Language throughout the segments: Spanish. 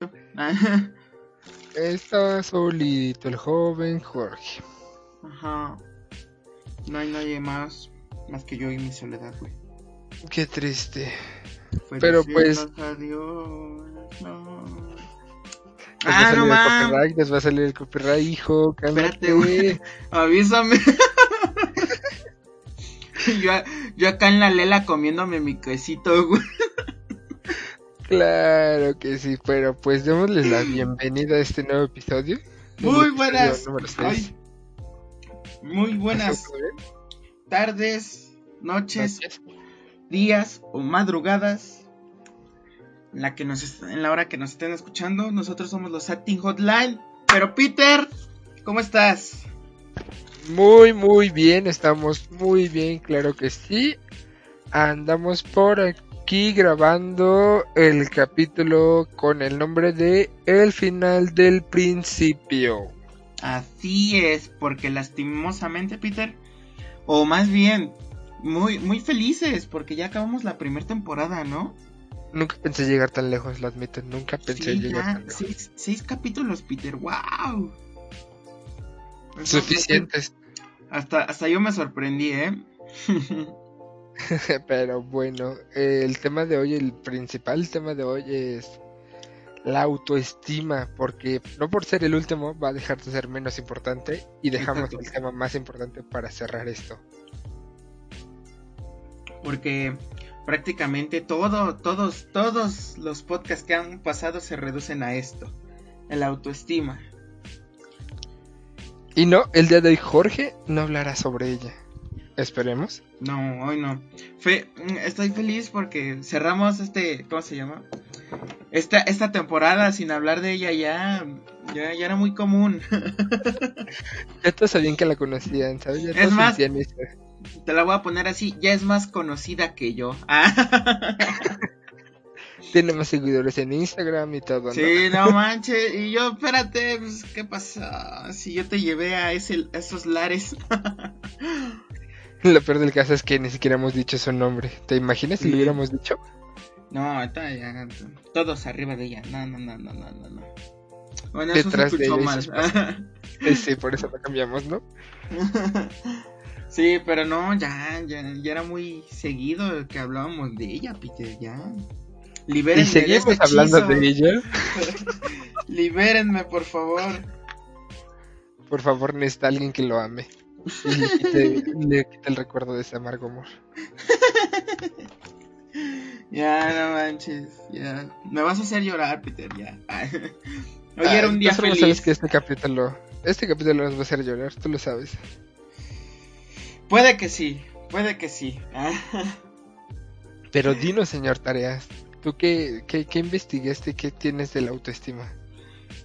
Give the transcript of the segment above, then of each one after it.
Está solito el joven Jorge. Ajá. No hay nadie más, más que yo y mi soledad, güey. Qué triste. Fue Pero, pues- adiós, no. Les va a Ah, salir no el mames. copyright, les va a salir el copyright, hijo. Cálmate. Espérate, güey. Avísame. yo, yo acá en la lela comiéndome mi quesito, güey. Claro que sí, pero pues démosles la bienvenida a este nuevo episodio. Muy buenas. Ay, muy buenas tardes, noches, Gracias. días o madrugadas. En la, que nos en la hora que nos estén escuchando, nosotros somos los Acting Hotline. Pero Peter, ¿cómo estás? Muy, muy bien, estamos muy bien, claro que sí. Andamos por aquí grabando el capítulo con el nombre de El final del principio. Así es, porque lastimosamente, Peter, o más bien, muy, muy felices, porque ya acabamos la primera temporada, ¿no? Nunca pensé llegar tan lejos, lo admito, nunca pensé Sí, llegar ya, tan lejos. seis, seis capítulos, Peter, wow. Suficientes. Hasta, hasta yo me sorprendí, ¿eh? Pero bueno, eh, el tema de hoy, el principal tema de hoy es la autoestima, porque no por ser el último va a dejar de ser menos importante y dejamos el tema más importante para cerrar esto. Porque prácticamente todo, todos, todos los podcasts que han pasado se reducen a esto, el autoestima. Y no, el día de hoy Jorge no hablará sobre ella. Esperemos. No, hoy no. Fe- mm, estoy feliz porque cerramos este, ¿cómo se llama? Esta, esta temporada sin hablar de ella ya, ya, ya era muy común. Ya todos sabían que la conocían, ¿sabes? Ya Es más-. Te la voy a poner así, ya es más conocida que yo. Ah, Tiene más seguidores en Instagram y todo, ¿no? sí, no manches. Y yo, espérate, pues, ¿qué pasa? Si yo te llevé a, ese, a esos lares. Lo peor del caso es que ni siquiera hemos dicho su nombre. ¿Te imaginas si Sí. lo hubiéramos dicho? No, está ya, todos arriba de ella. No, no, no, no, no, no. no. Bueno, eso Detrás se de escuchó ella y mal. Sí, por eso lo cambiamos, ¿no? sí, pero no, ya, ya, ya era muy seguido que hablábamos de ella, Peter, ya. Y Libérenme de seguimos este hablando hechizo. de ella. Libérenme, por favor. Por favor, necesita alguien que lo ame. Y le quite el recuerdo de ese amargo amor. Ya, no manches, ya. Me vas a hacer llorar, Peter, ya. Hoy era un día tú solo feliz. sabes que este capítulo, este capítulo nos va a hacer llorar, tú lo sabes. Puede que sí, puede que sí. Pero dinos, señor Tareas, ¿tú qué, qué, qué investigaste? ¿Qué tienes de la autoestima?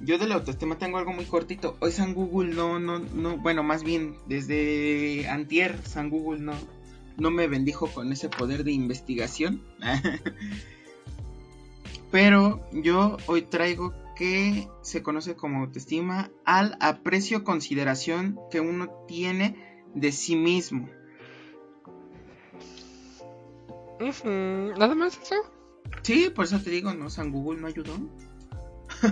Yo de la autoestima tengo algo muy cortito. Hoy San Google no, no, no, bueno, más bien desde antier San Google no, no me bendijo con ese poder de investigación. Pero yo hoy traigo que se conoce como autoestima al aprecio consideración que uno tiene de sí mismo. ¿Nada más eso? Sí, por eso te digo, ¿no? San Google no ayudó.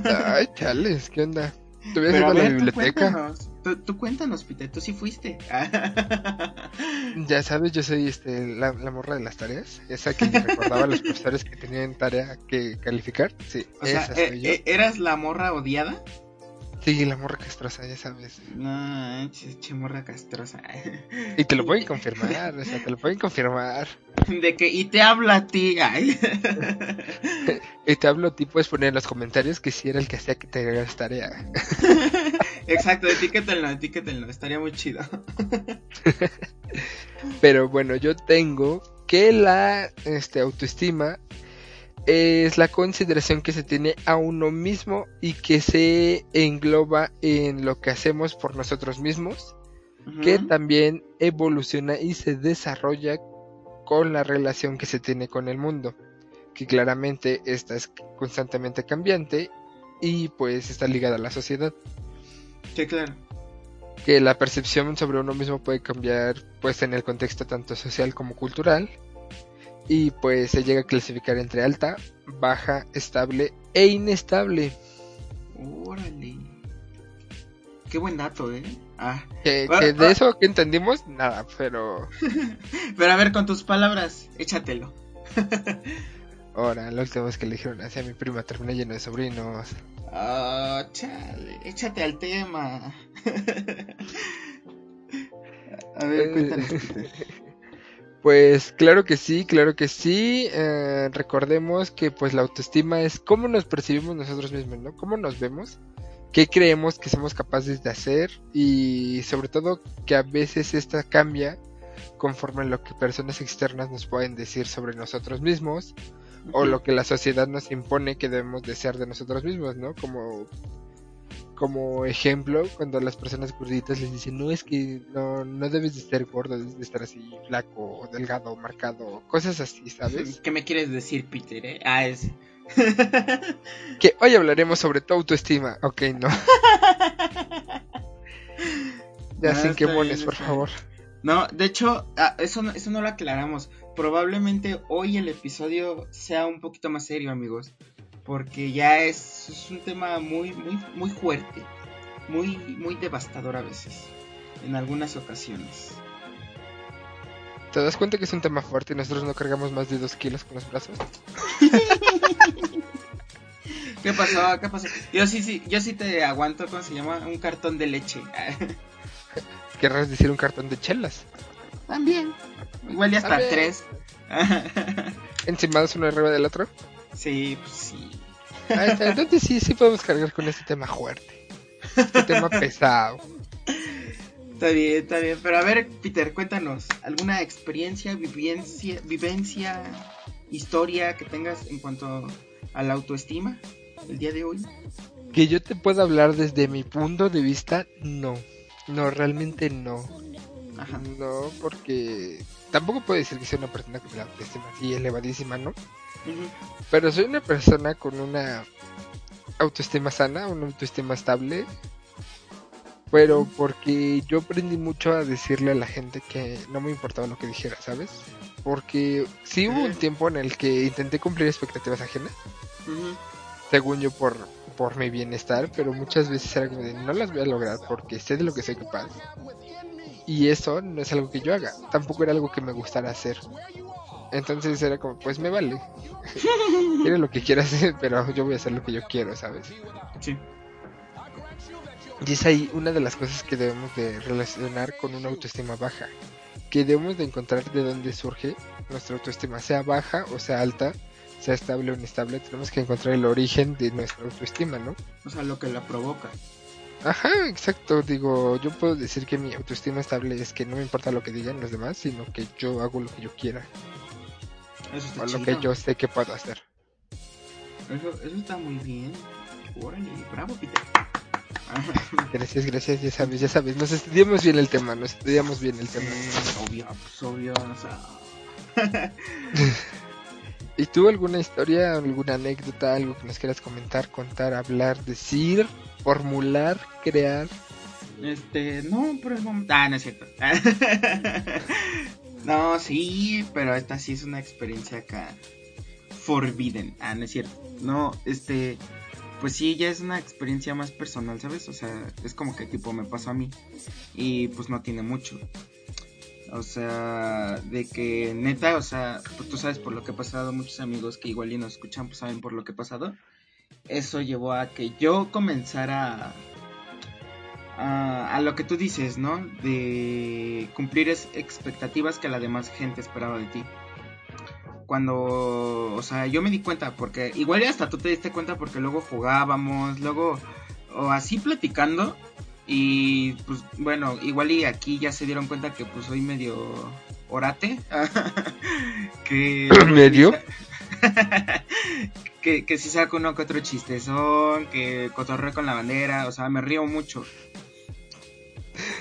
Ay, chales, ¿qué onda? ¿Te hubieras ido a la ver, tú biblioteca? cuéntanos, tú, tú cuéntanos, Peter, tú sí fuiste. Ya sabes, yo soy este, la, la morra de las tareas. Esa que me recordaba a los profesores que tenían tarea que calificar. Sí, O sea, esa soy eh, yo. eh, ¿eras la morra odiada? Sí, la morra castrosa, ya sabes. No, che, morra castrosa. Y te lo pueden confirmar, o sea, te lo pueden confirmar. De que, y te habla a ti. ay. Y te hablo, ti puedes poner en los comentarios que si era el que hacía que te hagas tarea. Exacto, etiquétenlo, etiquétenlo, estaría muy chido. Pero bueno, yo tengo que la este, autoestima es la consideración que se tiene a uno mismo y que se engloba en lo que hacemos por nosotros mismos, que también evoluciona y se desarrolla con la relación que se tiene con el mundo, que claramente esta es constantemente cambiante y pues está ligada a la sociedad. Sí, claro. que la percepción sobre uno mismo puede cambiar pues en el contexto tanto social como cultural y pues se llega a clasificar entre alta, baja, estable e inestable. Órale. Qué buen dato, ¿eh? Ah. Que, Ah, que de ah. eso que entendimos, nada, pero Pero a ver, con tus palabras, échatelo. ahora, la última vez que le dijeron hacia mi prima terminé lleno de sobrinos. Ah, chale, échate al tema. a ver, Eh, cuéntanos. Peter. Pues claro que sí, claro que sí. Eh, recordemos que pues la autoestima es cómo nos percibimos nosotros mismos, ¿no? Cómo nos vemos, qué creemos que somos capaces de hacer y sobre todo que a veces esta cambia conforme a lo que personas externas nos pueden decir sobre nosotros mismos o lo que la sociedad nos impone que debemos de ser de nosotros mismos, ¿no? Como como ejemplo, cuando las personas gorditas les dicen, no es que no, no debes de ser gordo, debes de estar así flaco, o delgado, marcado, cosas así, ¿sabes? ¿Qué me quieres decir, Peter? Eh? Ah, es. que hoy hablaremos sobre tu autoestima, ok, no. ya Ah, sin quemones, por favor. No, de hecho, ah, eso, no- eso no lo aclaramos. Probablemente hoy el episodio sea un poquito más serio, amigos. Porque ya es, es un tema muy, muy, muy fuerte. Muy, muy devastador a veces. En algunas ocasiones. ¿Te das cuenta que es un tema fuerte y nosotros no cargamos más de dos kilos con los brazos? ¿Qué pasó? ¿Qué pasó? Yo sí, sí, yo sí te aguanto, ¿cómo se llama? Un cartón de leche. Querrás decir un cartón de chelas. También. Igual ya hasta También. tres. Encimados uno arriba del otro. sí, pues sí. Está, Entonces sí, sí podemos cargar con este tema fuerte. Este tema pesado. Está bien, está bien. Pero a ver, Peter, cuéntanos. ¿Alguna experiencia, vivencia, vivencia, historia que tengas en cuanto a la autoestima el día de hoy? Que yo te pueda hablar desde mi punto de vista, no. No, realmente no. Ajá. No, porque tampoco puedo decir que soy una persona con la autoestima así elevadísima, ¿no? Pero soy una persona con una autoestima sana, una autoestima estable. Pero porque yo aprendí mucho a decirle a la gente que no me importaba lo que dijera, ¿sabes? Porque sí hubo un tiempo en el que intenté cumplir expectativas ajenas, según yo por, por mi bienestar, pero muchas veces era como de no las voy a lograr porque sé de lo que soy capaz. Y eso no es algo que yo haga, tampoco era algo que me gustara hacer. Entonces era como, pues me vale. Quiere lo que quiera hacer, pero yo voy a hacer lo que yo quiero, ¿sabes? Sí. Y es ahí una de las cosas que debemos de relacionar con una autoestima baja. Que debemos de encontrar de dónde surge nuestra autoestima, sea baja o sea alta, sea estable o inestable, tenemos que encontrar el origen de nuestra autoestima, ¿no? O sea, lo que la provoca. Ajá, exacto, digo, yo puedo decir que mi autoestima estable es que no me importa lo que digan los demás, sino que yo hago lo que yo quiera, Eso está o lo que yo sé que puedo hacer. Eso, eso está muy bien. Órale, bravo, Peter. Gracias, gracias, ya sabes, ya sabes, nos estudiamos bien el tema, nos estudiamos bien el tema. Obvio, pues obvio, o sea. ¿Y tú alguna historia, alguna anécdota, algo que nos quieras comentar, contar, hablar, decir, formular, crear? Este, no, por el momento. Ah, no es cierto. no, sí, pero esta sí es una experiencia acá. Forbidden. Ah, no es cierto. No, este. Pues sí, ya es una experiencia más personal, ¿sabes? O sea, es como que tipo me pasó a mí. Y pues no tiene mucho. O sea, de que neta, o sea, pues tú sabes por lo que ha pasado, muchos amigos que igual y nos escuchan, pues saben por lo que ha pasado. Eso llevó a que yo comenzara a, a lo que tú dices, ¿no? De cumplir es- expectativas que la demás gente esperaba de ti. Cuando, o sea, yo me di cuenta, porque igual y hasta tú te diste cuenta porque luego jugábamos, luego, o así platicando, y pues bueno, igual y aquí ya se dieron cuenta que pues soy medio orate. que ¿Medio? que, que si saco uno que otro chistezón, que cotorreo con la bandera, o sea, me río mucho.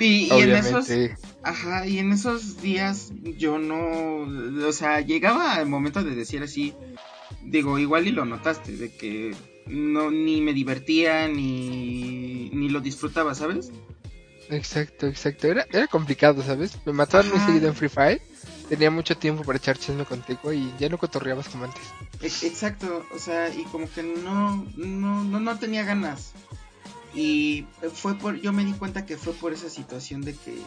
Y, y en esos, ajá, y en esos días yo no, o sea, llegaba el momento de decir así, digo, igual y lo notaste, de que no ni me divertía ni, ni lo disfrutaba, ¿sabes? Exacto, exacto. Era, era complicado, ¿sabes? Me mataban muy seguido en Free Fire tenía mucho tiempo para echar chisme contigo y ya no cotorreabas como antes. Exacto, o sea, y como que no, no, no, no tenía ganas. Y fue por, yo me di cuenta que fue por esa situación de que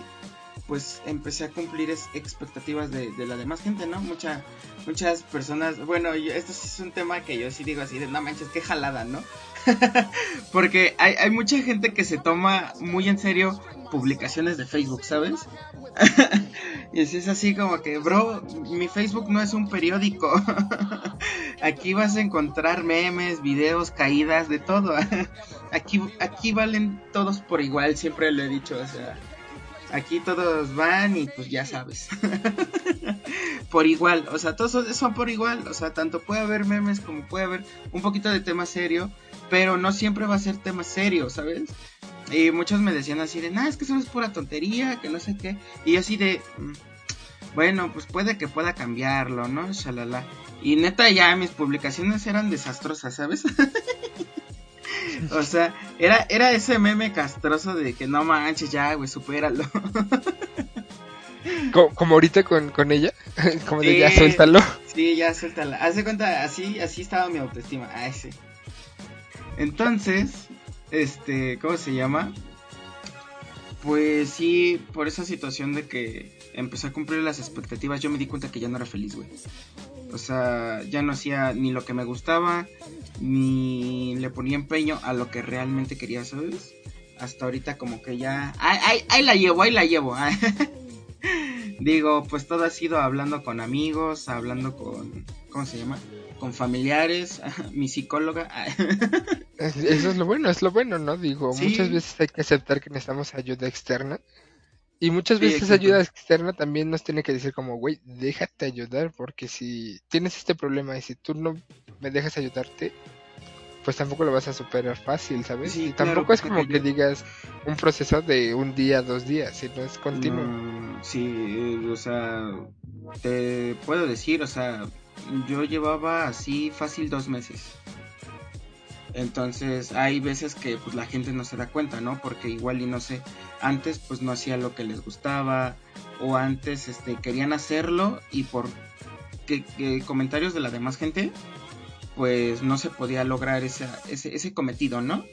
pues empecé a cumplir expectativas de, la demás gente, ¿no? Mucha, muchas personas, bueno, esto sí es un tema que yo sí digo así de, no manches, qué jalada, ¿no? Porque hay, hay mucha gente que se toma muy en serio publicaciones de Facebook, ¿sabes? y si es así como que, bro, mi Facebook no es un periódico. aquí vas a encontrar memes, videos, caídas, de todo. aquí, aquí valen todos por igual, siempre lo he dicho, o sea, aquí todos van y pues ya sabes. por igual, o sea, todos son por igual, o sea, tanto puede haber memes como puede haber un poquito de tema serio, pero no siempre va a ser tema serio, ¿sabes? Y muchos me decían así de, nah, es que eso es pura tontería, que no sé qué. Y así de, mm, bueno, pues puede que pueda cambiarlo, ¿no? Shalala. Y neta ya mis publicaciones eran desastrosas, ¿sabes? o sea, era, era ese meme castroso de que no manches ya, güey, supéralo. como, ahorita con, con ella, como de ya suéltalo. Sí, ya suéltala. Hace cuenta, así, así estaba mi autoestima. Ah, ese. Entonces, este, ¿cómo se llama? Pues sí, por esa situación de que empecé a cumplir las expectativas, yo me di cuenta que ya no era feliz, güey. O sea, ya no hacía ni lo que me gustaba, ni le ponía empeño a lo que realmente quería, ¿sabes? Hasta ahorita como que ya... ¡Ay, ahí la llevo, ahí la llevo! Digo, pues todo ha sido hablando con amigos, hablando con... ¿Cómo se llama? Con familiares, mi psicóloga. Eso es lo bueno, es lo bueno, ¿no? Digo, muchas veces hay que aceptar que necesitamos ayuda externa. Y muchas veces ayuda externa también nos tiene que decir como, güey, déjate ayudar, porque si tienes este problema y si tú no me dejas ayudarte, pues tampoco lo vas a superar fácil, ¿sabes? y tampoco es como que digas un proceso de un día, dos días, sino es continuo. sí, o sea, te puedo decir, o sea, yo llevaba así fácil dos meses. Entonces hay veces que pues la gente no se da cuenta, ¿no? Porque igual y no sé, antes pues no hacía lo que les gustaba o antes este querían hacerlo y por que, comentarios de la demás gente pues no se podía lograr ese, ese cometido, ¿no?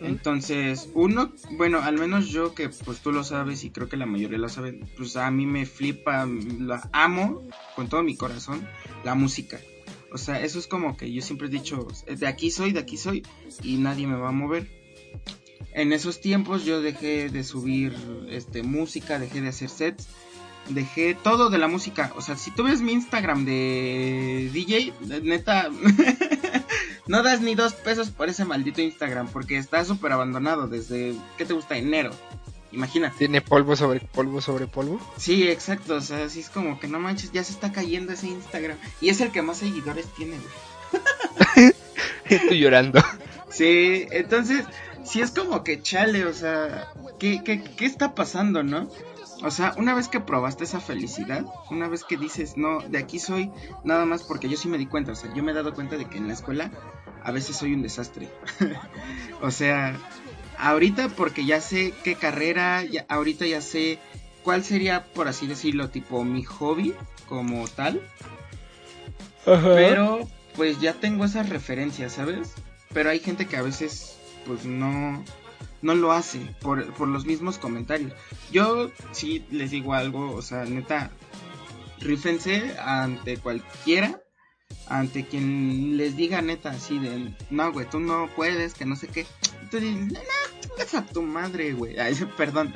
Entonces, uno, bueno, al menos yo que pues tú lo sabes y creo que la mayoría lo saben, pues a mí me flipa, la amo con todo mi corazón, la música. O sea, eso es como que yo siempre he dicho, de aquí soy, de aquí soy y nadie me va a mover. En esos tiempos yo dejé de subir este música, dejé de hacer sets, dejé todo de la música. O sea, si tú ves mi Instagram de DJ, neta No das ni dos pesos por ese maldito Instagram porque está súper abandonado desde, ¿qué te gusta? Enero. Imagina. ¿Tiene polvo sobre polvo sobre polvo? Sí, exacto. O sea, así es como que no manches, ya se está cayendo ese Instagram. Y es el que más seguidores tiene, güey. Estoy llorando. Sí, entonces, sí es como que chale, o sea, ¿qué, qué, qué está pasando, no? O sea, una vez que probaste esa felicidad, una vez que dices, no, de aquí soy, nada más porque yo sí me di cuenta, o sea, yo me he dado cuenta de que en la escuela a veces soy un desastre. o sea, ahorita porque ya sé qué carrera, ya, ahorita ya sé cuál sería, por así decirlo, tipo mi hobby como tal. Pero pues ya tengo esas referencias, ¿sabes? Pero hay gente que a veces pues no no lo hace por, por los mismos comentarios. Yo sí les digo algo, o sea, neta, rífense ante cualquiera, ante quien les diga neta así de, no, güey, tú no puedes, que no sé qué. Entonces, no, no, a tu madre, güey. perdón.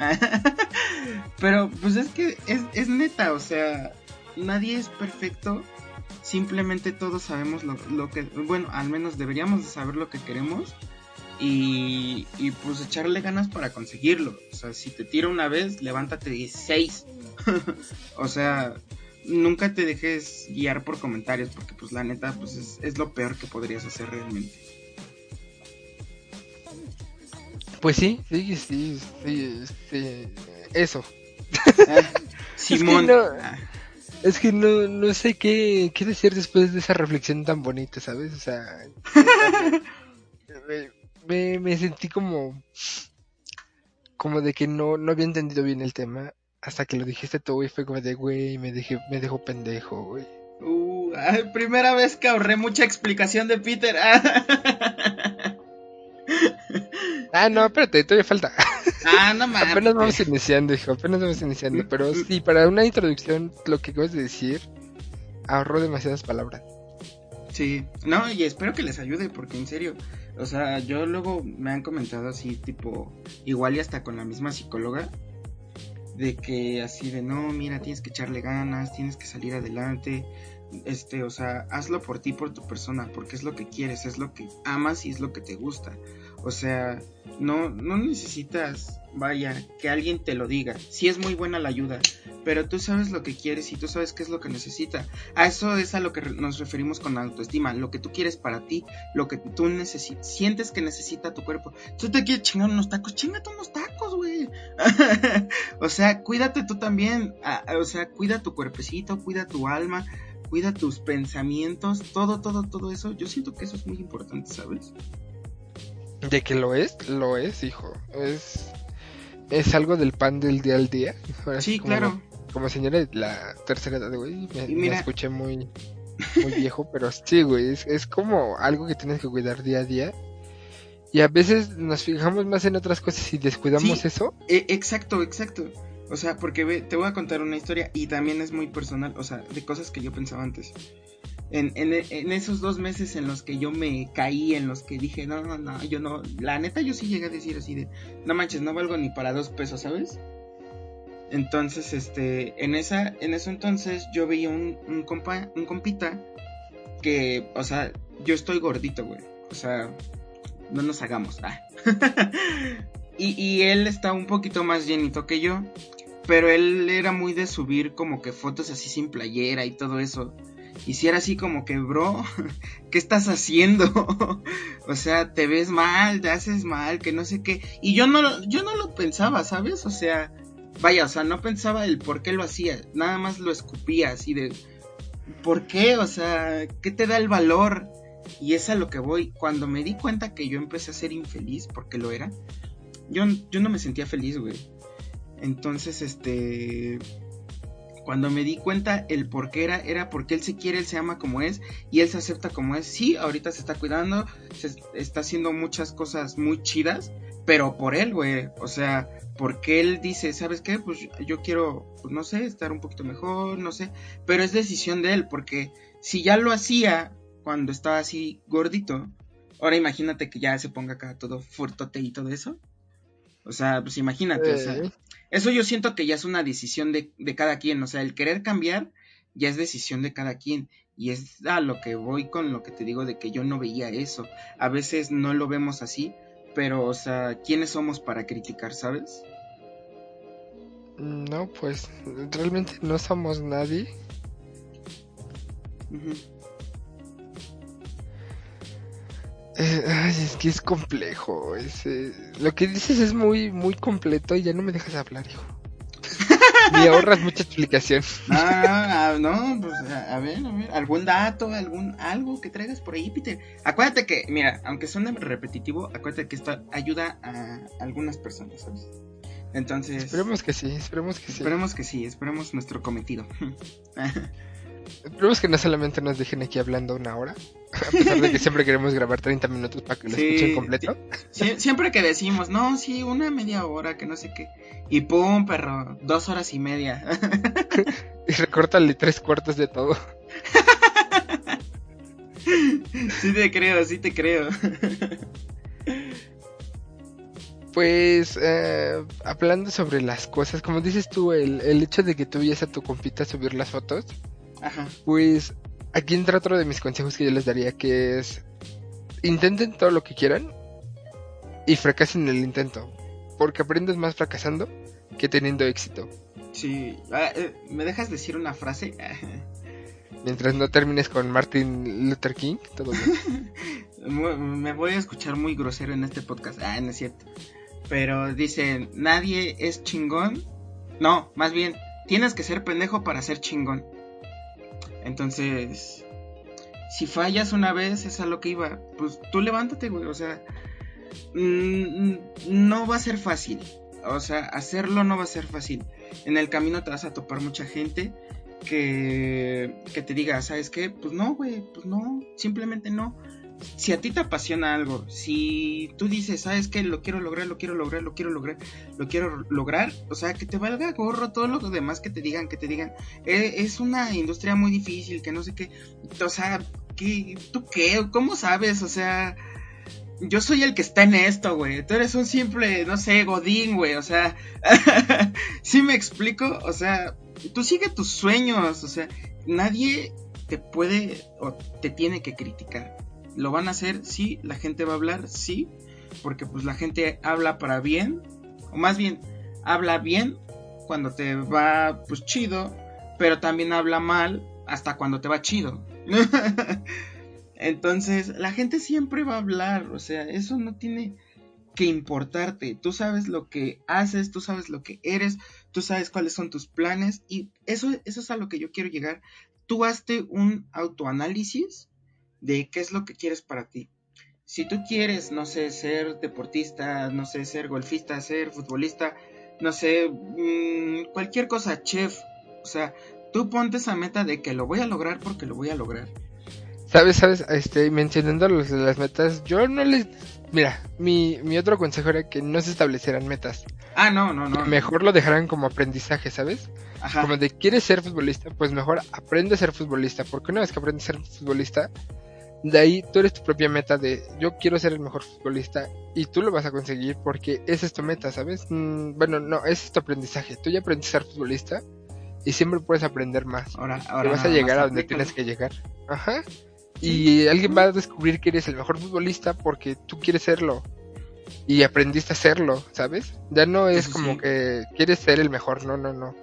Pero pues es que es, es neta, o sea, nadie es perfecto. Simplemente todos sabemos lo, lo que, bueno, al menos deberíamos de saber lo que queremos y, pues echarle ganas para conseguirlo. O sea, si te tira una vez, levántate 16. o sea, nunca te dejes guiar por comentarios porque pues la neta pues es, lo peor que podrías hacer realmente. Pues sí, sí, sí, sí, eso. Ah, Simón. Es que, no, no, sé qué, qué decir después de esa reflexión tan bonita, ¿sabes? O sea, me, me sentí como como de que no, no había entendido bien el tema hasta que lo dijiste tú, y fue como de, güey, me, dejé, me dejó pendejo, güey. Uh, primera vez que ahorré mucha explicación de Peter. ah, no, espérate, todavía falta. Ah, no mames. apenas vamos iniciando, hijo, apenas vamos iniciando. Pero sí, para una introducción, lo que acabas de decir, ahorró demasiadas palabras. Sí, no, y espero que les ayude, porque en serio, o sea, yo luego me han comentado así, tipo, igual y hasta con la misma psicóloga, de que así de, no, mira, tienes que echarle ganas, tienes que salir adelante, este, o sea, hazlo por ti, por tu persona, porque es lo que quieres, es lo que amas y es lo que te gusta. O sea, no, no necesitas, vaya, que alguien te lo diga. Sí es muy buena la ayuda, pero tú sabes lo que quieres y tú sabes qué es lo que necesita. A eso es a lo que nos referimos con autoestima, lo que tú quieres para ti, lo que tú sientes que necesita tu cuerpo. Tú te quieres chingar unos tacos, chingate unos tacos, güey. o sea, cuídate tú también, o sea, cuida tu cuerpecito, cuida tu alma, cuida tus pensamientos, todo, todo, todo eso. Yo siento que eso es muy importante, ¿sabes? De que lo es, lo es, hijo. Es, es algo del pan del día al día. sí, claro. Como señora de la tercera edad, güey, me, escuché muy, muy viejo, pero sí, güey, es, es como algo que tienes que cuidar día a día. Y a veces nos fijamos más en otras cosas y descuidamos eso. E, exacto, exacto. O sea, porque te voy a contar una historia y también es muy personal, o sea, de cosas que yo pensaba antes en, esos dos meses en los que yo me caí, en los que dije, no, no, no, yo no, la neta yo sí llegué a decir así de, no manches, no valgo ni para dos pesos, ¿sabes? Entonces, este, en esa, en eso entonces yo veía un, un compa, un compita que, o sea, yo estoy gordito, güey, o sea, no nos hagamos, ah. y, y él está un poquito más llenito que yo, pero él era muy de subir como que fotos así sin playera y todo eso. Y si era así como que, bro, ¿qué estás haciendo? o sea, te ves mal, te haces mal, que no sé qué. Y yo no, yo no lo pensaba, ¿sabes? O sea, vaya, o sea, no pensaba el por qué lo hacía. Nada más lo escupía así de, ¿por qué? O sea, ¿qué te da el valor? Y es a lo que voy. Cuando me di cuenta que yo empecé a ser infeliz, porque lo era, yo, yo no me sentía feliz, güey. Entonces, este cuando me di cuenta el por qué era, era porque él se quiere, él se ama como es y él se acepta como es. Sí, ahorita se está cuidando, se está haciendo muchas cosas muy chidas, pero por él, güey. O sea, porque él dice, ¿sabes qué? Pues yo quiero, pues no sé, estar un poquito mejor, no sé. Pero es decisión de él, porque si ya lo hacía cuando estaba así gordito, ahora imagínate que ya se ponga acá todo furtote y todo eso. O sea, pues imagínate, o sea, eso yo siento que ya es una decisión de, de, cada quien, o sea, el querer cambiar ya es decisión de cada quien. Y es a lo que voy con lo que te digo de que yo no veía eso. A veces no lo vemos así, pero, o sea, ¿quiénes somos para criticar, sabes? No, pues realmente no somos nadie. Eh, ay, es que es complejo. Es, lo que dices es muy, muy completo y ya no me dejas hablar, hijo. Me ahorras mucha explicación. No, no, pues a, ver, a ver, algún dato, algún algo que traigas por ahí, Peter. Acuérdate que, mira, aunque suene repetitivo, acuérdate que esto ayuda a algunas personas, ¿sabes? Entonces. Esperemos que sí, esperemos que sí. Esperemos que sí, esperemos nuestro cometido. Esperemos que no solamente nos dejen aquí hablando una hora, a pesar de que siempre queremos grabar 30 minutos para que lo escuchen completo. siempre que decimos, no, sí, una media hora, que no sé qué. Y pum, perro, dos horas y media. y recórtale tres cuartos de todo. sí te creo, sí te creo. Pues, eh, hablando sobre las cosas, como dices tú, el, el hecho de que tú a tu compita subir las fotos, pues aquí entra otro de mis consejos que yo les daría, que es intenten todo lo que quieran y fracasen en el intento, porque aprendes más fracasando que teniendo éxito. Sí, ah, eh, ¿me dejas decir una frase? Mientras no termines con Martin Luther King, todo bien. Me voy a escuchar muy grosero en este podcast. Ah, no es cierto. Pero dice, nadie es chingón. No, más bien, tienes que ser pendejo para ser chingón. Entonces, si fallas una vez, es a lo que iba. Pues tú levántate, güey. O sea, mm, no va a ser fácil. o sea, hacerlo no va a ser fácil. En el camino te vas a topar mucha gente que, que te diga, ¿sabes qué? Pues no, güey, pues no, simplemente no. Si a ti te apasiona algo, si tú dices, ¿sabes qué? Lo quiero lograr, lo quiero lograr, lo quiero lograr, lo quiero lograr, o sea, que te valga gorro todo lo demás que te digan, que te digan, "Eh, es una industria muy difícil, que no sé qué, o sea, ¿qué, ¿tú qué? ¿Cómo sabes? O sea, yo soy el que está en esto, güey. Tú eres un simple, no sé, godín, güey. O sea, ¿sí me explico? O sea, tú sigue tus sueños. O sea, nadie te puede o te tiene que criticar. Lo van a hacer, sí. La gente va a hablar, sí. Porque pues la gente habla para bien. O más bien, habla bien cuando te va pues chido. Pero también habla mal hasta cuando te va chido. Entonces, la gente siempre va a hablar, o sea, eso no tiene que importarte. Tú sabes lo que haces, tú sabes lo que eres, tú sabes cuáles son tus planes y eso, eso es a lo que yo quiero llegar. Tú hazte un autoanálisis de qué es lo que quieres para ti. Si tú quieres, no sé, ser deportista, no sé, ser golfista, ser futbolista, no sé, mmm, cualquier cosa, chef, o sea, tú ponte esa meta de que lo voy a lograr porque lo voy a lograr. Sabes, sabes, este, mencionando los las metas, yo no les... Mira, mi, mi otro consejo era que no se establecieran metas. Ah, no, no, no. Mejor lo dejaran como aprendizaje, ¿sabes? Ajá. Como de quieres ser futbolista, pues mejor aprende a ser futbolista, porque una vez que aprendes a ser futbolista, de ahí tú eres tu propia meta de yo quiero ser el mejor futbolista y tú lo vas a conseguir porque esa es tu meta, ¿sabes? Mm, bueno, no, ese es tu aprendizaje. Tú ya aprendiste a ser futbolista y siempre puedes aprender más. Ahora, Y ahora vas a llegar a donde tienes que llegar. Ajá. Y alguien va a descubrir que eres el mejor futbolista porque tú quieres serlo. Y aprendiste a serlo, ¿sabes? Ya no es como sí. que quieres ser el mejor, no, no, no.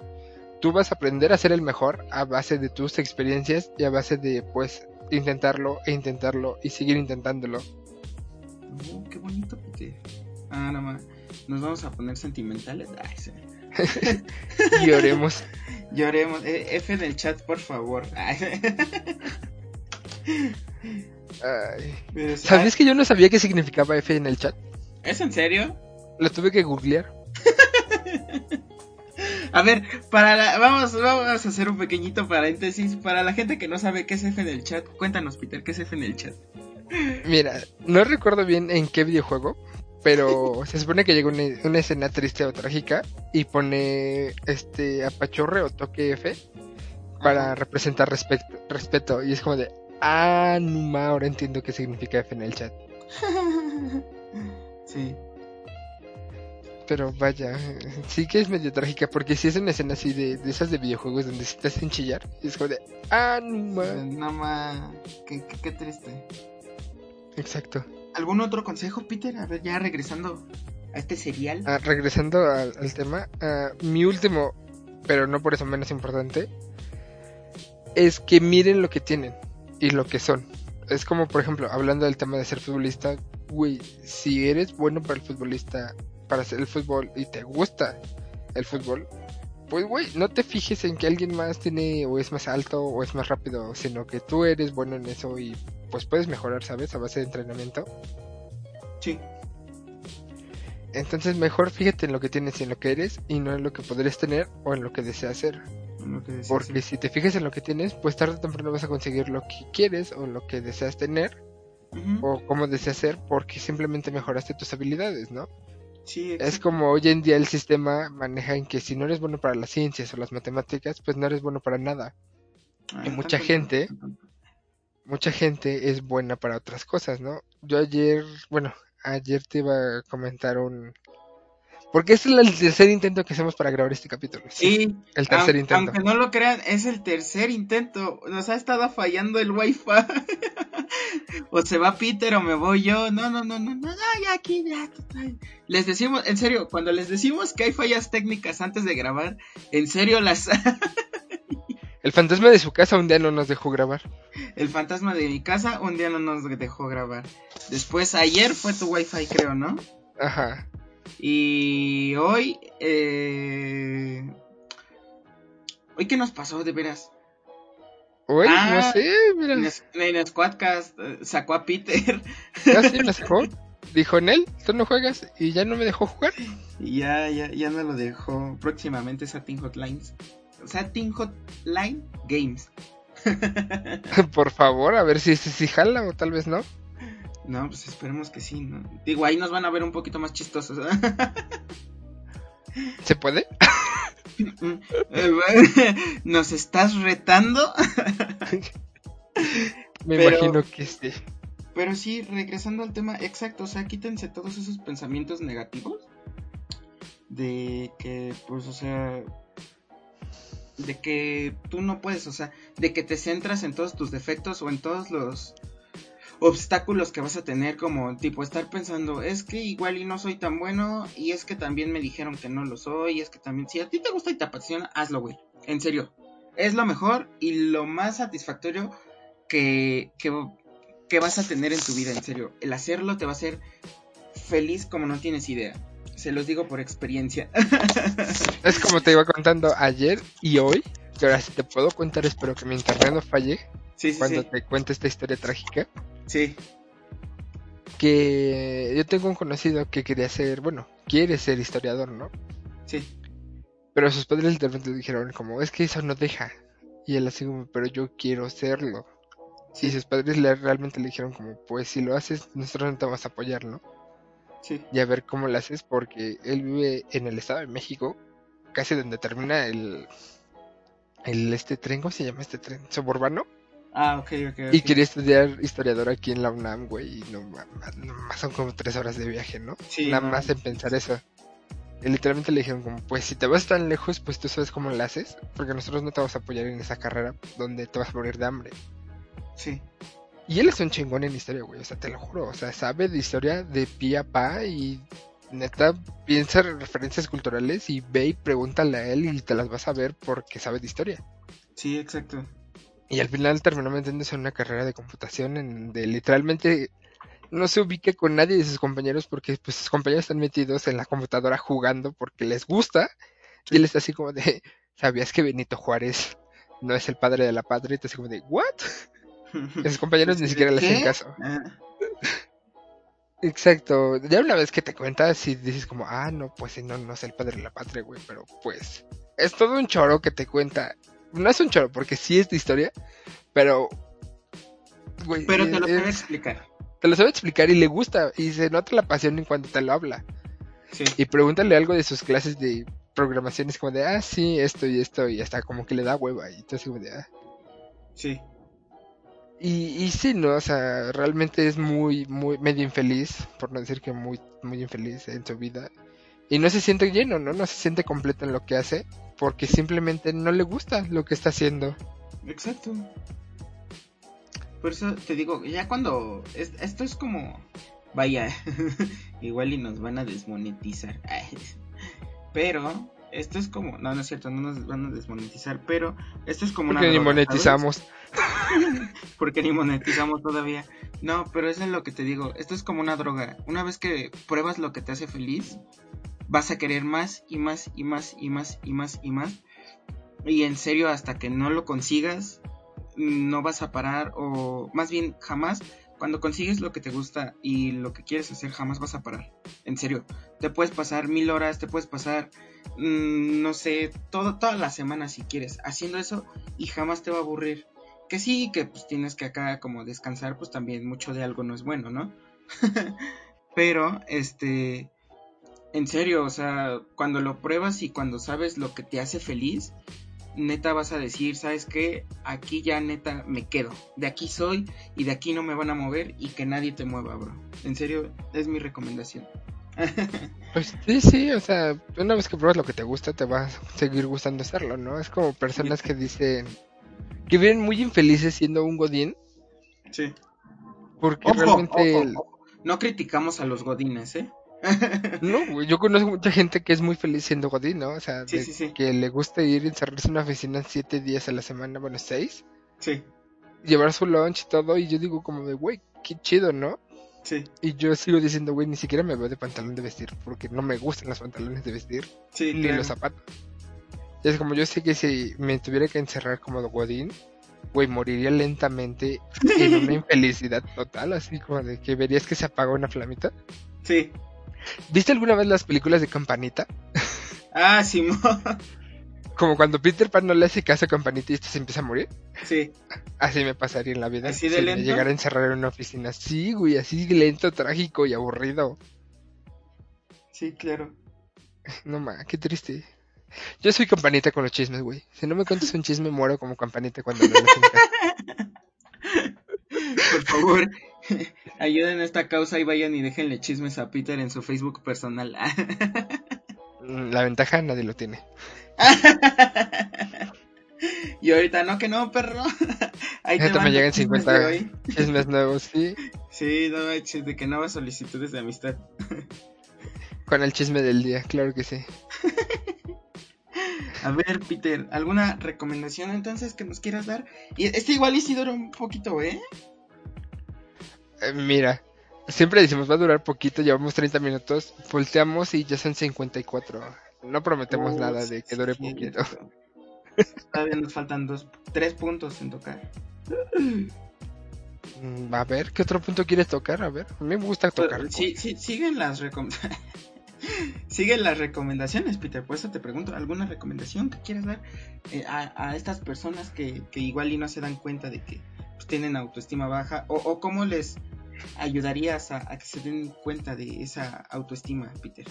Tú vas a aprender a ser el mejor a base de tus experiencias y a base de, pues, intentarlo e intentarlo y seguir intentándolo. Uh, qué bonito, Peter. Ah, no más. Nos vamos a poner sentimentales. Ay, sí. Y oremos. Lloremos. Eh, F en el chat, por favor. Ay. Ay. ¿Sabías que yo no sabía qué significaba F en el chat? ¿Es en serio? Lo tuve que googlear. A ver, para la- vamos, vamos a hacer un pequeñito paréntesis. Para la gente que no sabe qué es F en el chat, cuéntanos, Peter, ¿qué es F en el chat? Mira, no recuerdo bien en qué videojuego, pero se supone que llega una, una escena triste o trágica y pone este apachorre o toque F para Ajá. representar respeto, respeto. Y es como de, ah, Numa, ahora entiendo qué significa F en el chat. Sí. Pero vaya, sí que es medio trágica porque si es una escena así de, de esas de videojuegos donde se te hacen chillar. Y es como de, ah. No más. Qué, qué, qué triste. Exacto. ¿Algún otro consejo, Peter? A ver, ya regresando a este serial. Ah, regresando al, al tema, ah, mi último, pero no por eso menos importante, es que miren lo que tienen y lo que son. Es como, por ejemplo, hablando del tema de ser futbolista, güey, si eres bueno para el futbolista, para hacer el fútbol y te gusta el fútbol, pues, güey, no te fijes en que alguien más tiene o es más alto o es más rápido, sino que tú eres bueno en eso y pues puedes mejorar, ¿sabes? A base de entrenamiento. Sí. Entonces mejor fíjate en lo que tienes y en lo que eres y no en lo que podrías tener o en lo que deseas ser. Que Porque si te fijas en lo que tienes, pues tarde o temprano vas a conseguir lo que quieres o lo que deseas tener o cómo deseas ser porque simplemente mejoraste tus habilidades, ¿no? Sí, Es como hoy en día el sistema maneja en que si no eres bueno para las ciencias o las matemáticas, pues no eres bueno para nada. Ah, y mucha gente-. Mucha gente es buena para otras cosas, ¿no? Yo ayer, bueno, ayer te iba a comentar un... Porque este es el tercer intento que hacemos para grabar este capítulo. Sí, El tercer intento. aunque no lo crean, es el tercer intento. Nos ha estado fallando el wifi. o se va Peter o me voy yo. No, no, no, no, no, no, ya aquí, ya. total. Les decimos, en serio, cuando les decimos que hay fallas técnicas antes de grabar, en serio las... El fantasma de su casa un día no nos dejó grabar. el fantasma de mi casa un día no nos dejó grabar. Después, ayer fue tu wifi, creo, ¿no? Ajá. Y hoy, eh... Hoy, ¿qué nos pasó, de veras? Ah, no sé, mira. En, en Squadcast eh, sacó a Peter. ¿Ah, sí me sacó? dijo en él, tú no juegas y ya no me dejó jugar. Y ya, ya, ya no lo dejó. Próximamente Satin Hotlines. Satin Hotline Games. Por favor, a ver si, si, si jala o tal vez no. No, pues esperemos que sí, ¿no? Digo, ahí nos van a ver un poquito más chistosos. ¿Se puede? ¿Nos estás retando? Me imagino que sí. Pero sí, regresando al tema, exacto, o sea, quítense todos esos pensamientos negativos de que, pues, o sea, de que tú no puedes, o sea, de que te centras en todos tus defectos o en todos los obstáculos que vas a tener como tipo estar pensando, es que igual y no soy tan bueno y es que también me dijeron que no lo soy, y es que también si a ti te gusta y te apasiona, hazlo, güey. En serio. Es lo mejor y lo más satisfactorio que, que, vas a tener en tu vida, en serio. El hacerlo te va a hacer feliz como no tienes idea. Se los digo por experiencia. es como te iba contando ayer y hoy. Ahora si te puedo contar, espero que mi internet no falle. cuando te cuente esta historia trágica. Sí. Que yo tengo un conocido que quería ser, bueno, quiere ser historiador, ¿no? Sí. Pero sus padres literalmente dijeron como, es que eso no deja. Y él así como, pero yo quiero serlo. Y sus padres le, realmente le dijeron como, pues si lo haces, nosotros no te vamos a apoyar, ¿no? Sí. Y a ver cómo lo haces, porque él vive en el Estado de México, casi donde termina el, el este tren, ¿cómo se llama este tren? ¿Suburbano? Ah, ok, ok. Y quería estudiar historiador aquí en la UNAM, güey. Y no, más son como tres horas de viaje, ¿no? Sí. Nada más en pensar eso. Y literalmente le dijeron como, pues si te vas tan lejos, pues tú sabes cómo lo haces. Porque nosotros no te vamos a apoyar en esa carrera donde te vas a morir de hambre. Sí. Y él es un chingón en historia, güey. O sea, te lo juro. O sea, sabe de historia de pie a pa y neta piensa en referencias culturales y ve y pregúntale a él y te las vas a ver porque sabe de historia. Sí, exacto. Y al final terminó metiéndose en una carrera de computación en de literalmente no se ubique con nadie de sus compañeros porque pues sus compañeros están metidos en la computadora jugando porque les gusta. Y él está así como de, ¿sabías que Benito Juárez no es el padre de la patria? Y está así como de, ¿what? Y sus compañeros ni siquiera le hacen caso. Ah. Exacto. Ya una vez que te cuentas y dices como, ah, no, pues no, no es el padre de la patria, güey, pero pues es todo un choro que te cuenta no es un choro, porque sí es de historia, pero... pero te lo sabe explicar. Te lo sabe explicar y le gusta, y se nota la pasión en cuanto te lo habla. Sí. Y pregúntale algo de sus clases de programación, es como de, ah, sí, esto y esto, y hasta como que le da hueva, y entonces como de, ah. Sí. Y, y sí, ¿no? O sea, realmente es muy, muy, medio infeliz, por no decir que muy, muy infeliz en su vida. Y no se siente lleno, ¿no? No se siente completo en lo que hace porque simplemente no le gusta lo que está haciendo. Exacto. Por eso te digo, ya cuando esto es como vaya, igual y nos van a desmonetizar. pero esto es como, no, no es cierto, no nos van a desmonetizar, pero esto es como Porque ni monetizamos. Porque ni monetizamos todavía. No, pero eso es lo que te digo, esto es como una droga. Una vez que pruebas lo que te hace feliz, vas a querer más y más y más y más y más y más. Y en serio, hasta que no lo consigas, no vas a parar o más bien jamás. Cuando consigues lo que te gusta y lo que quieres hacer, jamás vas a parar. En serio, te puedes pasar mil horas, te puedes pasar, mm, no sé, todo, toda la semana si quieres, haciendo eso y jamás te va a aburrir. Que sí, que pues tienes que acá como descansar, pues también mucho de algo no es bueno, ¿no? Pero, este, en serio, o sea, cuando lo pruebas y cuando sabes lo que te hace feliz, neta vas a decir, ¿sabes qué? Aquí ya neta me quedo. De aquí soy y de aquí no me van a mover y que nadie te mueva, bro. En serio, es mi recomendación. pues sí, sí, o sea, una vez que pruebas lo que te gusta, te va a seguir gustando hacerlo, ¿no? Es como personas que dicen que viven muy infelices siendo un godín. Sí. Porque realmente... No criticamos a los godines, ¿eh? no, yo conozco mucha gente que es muy feliz siendo godín, ¿no? O sea, que le gusta ir y encerrarse en una oficina siete días a la semana, bueno, seis. Sí. Llevar su lunch y todo, y yo digo como de, güey, qué chido, ¿no? Sí. Y yo sigo diciendo, güey, ni siquiera me veo de pantalón de vestir, porque no me gustan los pantalones de vestir, sí, ni los zapatos. Y es como yo sé que si me tuviera que encerrar como godín, güey, moriría lentamente en una infelicidad total, así como de que verías que se apaga una flamita. Sí. ¿Viste alguna vez las películas de Campanita? Ah, sí, Como cuando Peter Pan no le hace caso a Campanita y este se empieza a morir. Sí. Así me pasaría en la vida. ¿Así de si lento? me llegara a encerrar en una oficina. Sí, güey, así lento, trágico y aburrido. Sí, claro. No ma, qué triste. Yo soy campanita con los chismes, güey. Si no me cuentas un chisme, muero como campanita cuando casa. Por favor, ayuden a esta causa y vayan y déjenle chismes a Peter en su Facebook personal. La ventaja nadie lo tiene. Y ahorita no, que no, perro. Ahí te me llegan los chismes 50 de hoy. chismes nuevos, sí. Sí, no de que nuevas solicitudes de amistad. Con el chisme del día, claro que sí. A ver, Peter, ¿alguna recomendación entonces que nos quieras dar? Y este igual y sí dura un poquito, ¿eh? Eh, mira, siempre decimos va a durar poquito, llevamos 30 minutos, volteamos y ya son 54. No prometemos Oh, nada de que dure sí, poquito. Todavía nos faltan dos, tres puntos en tocar. Mm, A ver, ¿qué otro punto quieres tocar? A ver, a mí me gusta tocar. Pero, sí, sí, siguen las recom- siguen las recomendaciones, Peter. Por eso te pregunto, ¿alguna recomendación que quieras dar eh, a, a estas personas que, que igual y no se dan cuenta de que pues, tienen autoestima baja? O, o cómo les ayudarías a, a que se den cuenta de esa autoestima, Peter?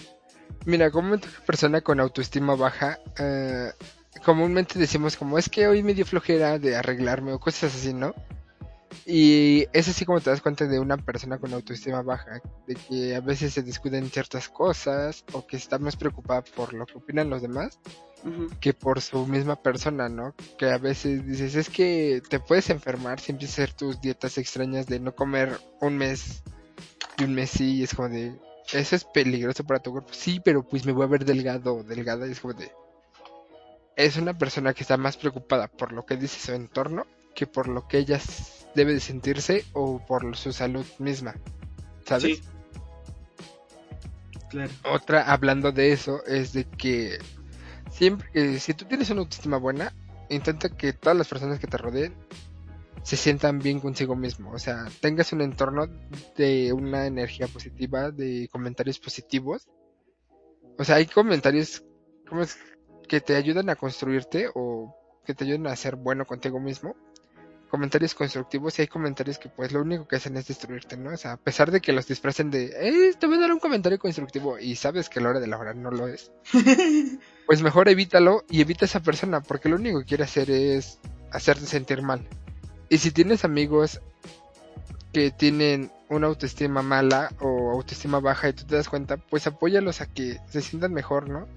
Mira, como una persona con autoestima baja, eh, comúnmente decimos como es que hoy me dio flojera de arreglarme o cosas así, ¿no? Y es así como te das cuenta de una persona con autoestima baja, de que a veces se descuidan ciertas cosas o que está más preocupada por lo que opinan los demás que por su misma persona, ¿no? Que a veces dices, es que te puedes enfermar si empiezas a hacer tus dietas extrañas de no comer un mes y un mes sí, y es como de, eso es peligroso para tu cuerpo. Sí, pero pues me voy a ver delgado o delgada, y es como de, es una persona que está más preocupada por lo que dice su entorno que por lo que ella debe de sentirse o por su salud misma, ¿sabes? Sí. Claro. Otra, hablando de eso, es de que siempre que si tú tienes una autoestima buena, intenta que todas las personas que te rodeen se sientan bien consigo mismo. O sea, tengas un entorno de una energía positiva, de comentarios positivos. O sea, hay comentarios ¿cómo es? que te ayudan a construirte o que te ayudan a ser bueno contigo mismo. Comentarios constructivos y hay comentarios que pues lo único que hacen es destruirte, ¿no? O sea, a pesar de que los disfracen de, eh, te voy a dar un comentario constructivo y sabes que a la hora de la hora no lo es, pues mejor evítalo y evita a esa persona porque lo único que quiere hacer es hacerte sentir mal. Y si tienes amigos que tienen una autoestima mala o autoestima baja y tú te das cuenta, pues apóyalos a que se sientan mejor, ¿no?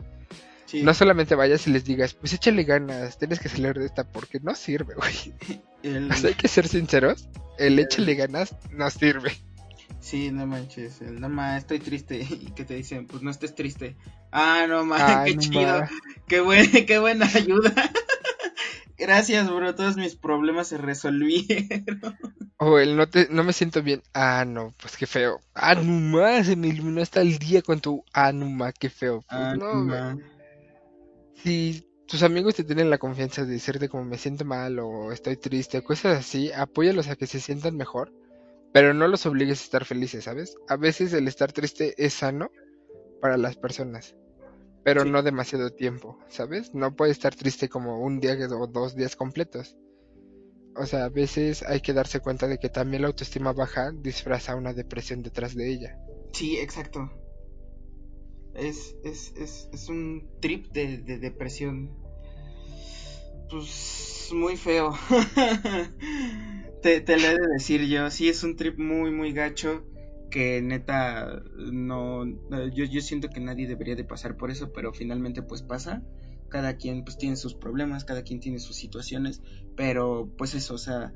Sí. No solamente vayas y les digas, pues échale ganas, tienes que salir de esta porque no sirve, güey. El- O sea, hay que ser sinceros, el échale ganas no sirve. Sí, no manches, el, no ma, estoy triste y que te dicen, pues no estés triste. Ah, no ma, Ay, qué no chido, ma. qué buen, qué buena ayuda. Gracias, bro, todos mis problemas se resolvieron. O el no te, no me siento bien. Ah, no, pues qué feo. Ah, no más, se me iluminó hasta el día con tu ah, no ma, qué feo. Pues Ah, no. Si tus amigos te tienen la confianza de decirte como me siento mal o estoy triste, cosas así, apóyalos a que se sientan mejor, pero no los obligues a estar felices, ¿sabes? A veces el estar triste es sano para las personas, pero Sí. no demasiado tiempo, ¿sabes? No puedes estar triste como un día o dos días completos. O sea, a veces hay que darse cuenta de que también la autoestima baja disfraza una depresión detrás de ella. Sí, exacto. Es, es, es, es un trip de, de depresión. Pues muy feo. te, te lo he de decir yo. Sí, es un trip muy, muy gacho. Que neta, no. Yo, yo siento que nadie debería de pasar por eso, pero finalmente pues pasa. Cada quien pues tiene sus problemas, cada quien tiene sus situaciones. Pero pues eso, o sea,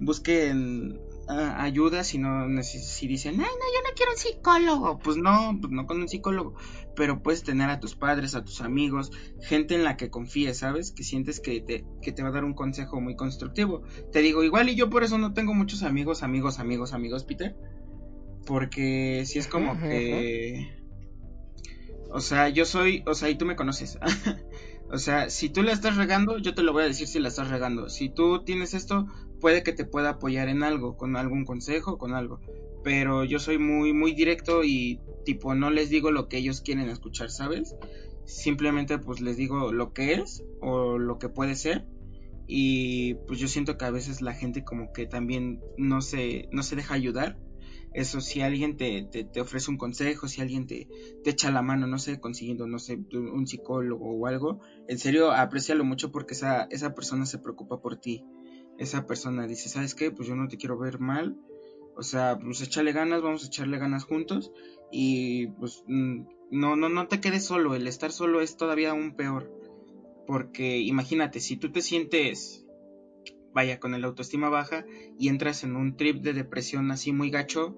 busquen ah, ayuda si no si dicen, ay no, yo no quiero un psicólogo. Pues no, pues no con un psicólogo. Pero puedes tener a tus padres, a tus amigos, gente en la que confíes, ¿sabes? Que sientes que te, que te va a dar un consejo muy constructivo. Te digo, igual y yo por eso no tengo muchos amigos, amigos, amigos, amigos, Peter. Porque si es como que... O sea, yo soy, o sea, y tú me conoces. O sea, si tú la estás regando, yo te lo voy a decir si la estás regando. Si tú tienes esto, puede que te pueda apoyar en algo, con algún consejo, con algo. Pero yo soy muy, muy directo y tipo no les digo lo que ellos quieren escuchar, ¿sabes? Simplemente pues les digo lo que es o lo que puede ser. Y pues yo siento que a veces la gente como que también no se, no se deja ayudar eso, si alguien te, te, ofrece un consejo, si alguien te, te, echa la mano, no sé, consiguiendo, no sé, un psicólogo o algo, en serio, aprecialo mucho porque esa, esa persona se preocupa por ti. Esa persona dice, ¿sabes qué? Pues yo no te quiero ver mal. O sea, pues échale ganas, vamos a echarle ganas juntos. Y pues mm, no, no, no te quedes solo. El estar solo es todavía aún peor. Porque imagínate, si tú te sientes vaya, con el autoestima baja y entras en un trip de depresión así muy gacho,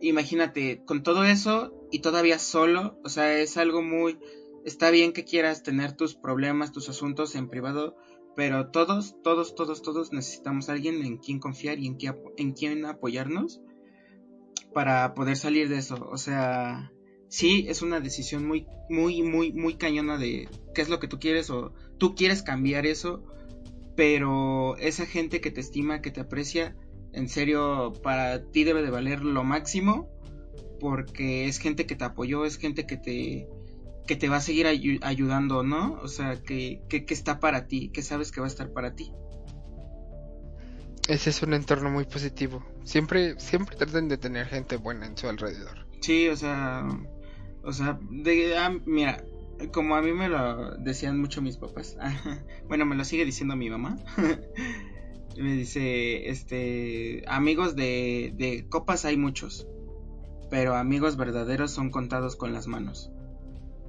imagínate, con todo eso y todavía solo, o sea, es algo muy... Está bien que quieras tener tus problemas, tus asuntos en privado, pero todos, todos, todos, todos necesitamos a alguien en quien confiar y en, quien, en quien apoyarnos para poder salir de eso. O sea, sí, es una decisión muy, muy, muy, muy cañona de qué es lo que tú quieres o tú quieres cambiar eso pero esa gente que te estima, que te aprecia, en serio, para ti debe de valer lo máximo, porque es gente que te apoyó, es gente que te, que te va a seguir ayudando, ¿no? O sea, que, que, que está para ti, que sabes que va a estar para ti. Ese es un entorno muy positivo. Siempre, siempre traten de tener gente buena en su alrededor. Sí, o sea, o sea, de, ah, mira, como a mí me lo decían mucho mis papás, bueno, me lo sigue diciendo mi mamá. me dice, este, amigos de, de copas hay muchos, pero amigos verdaderos son contados con las manos.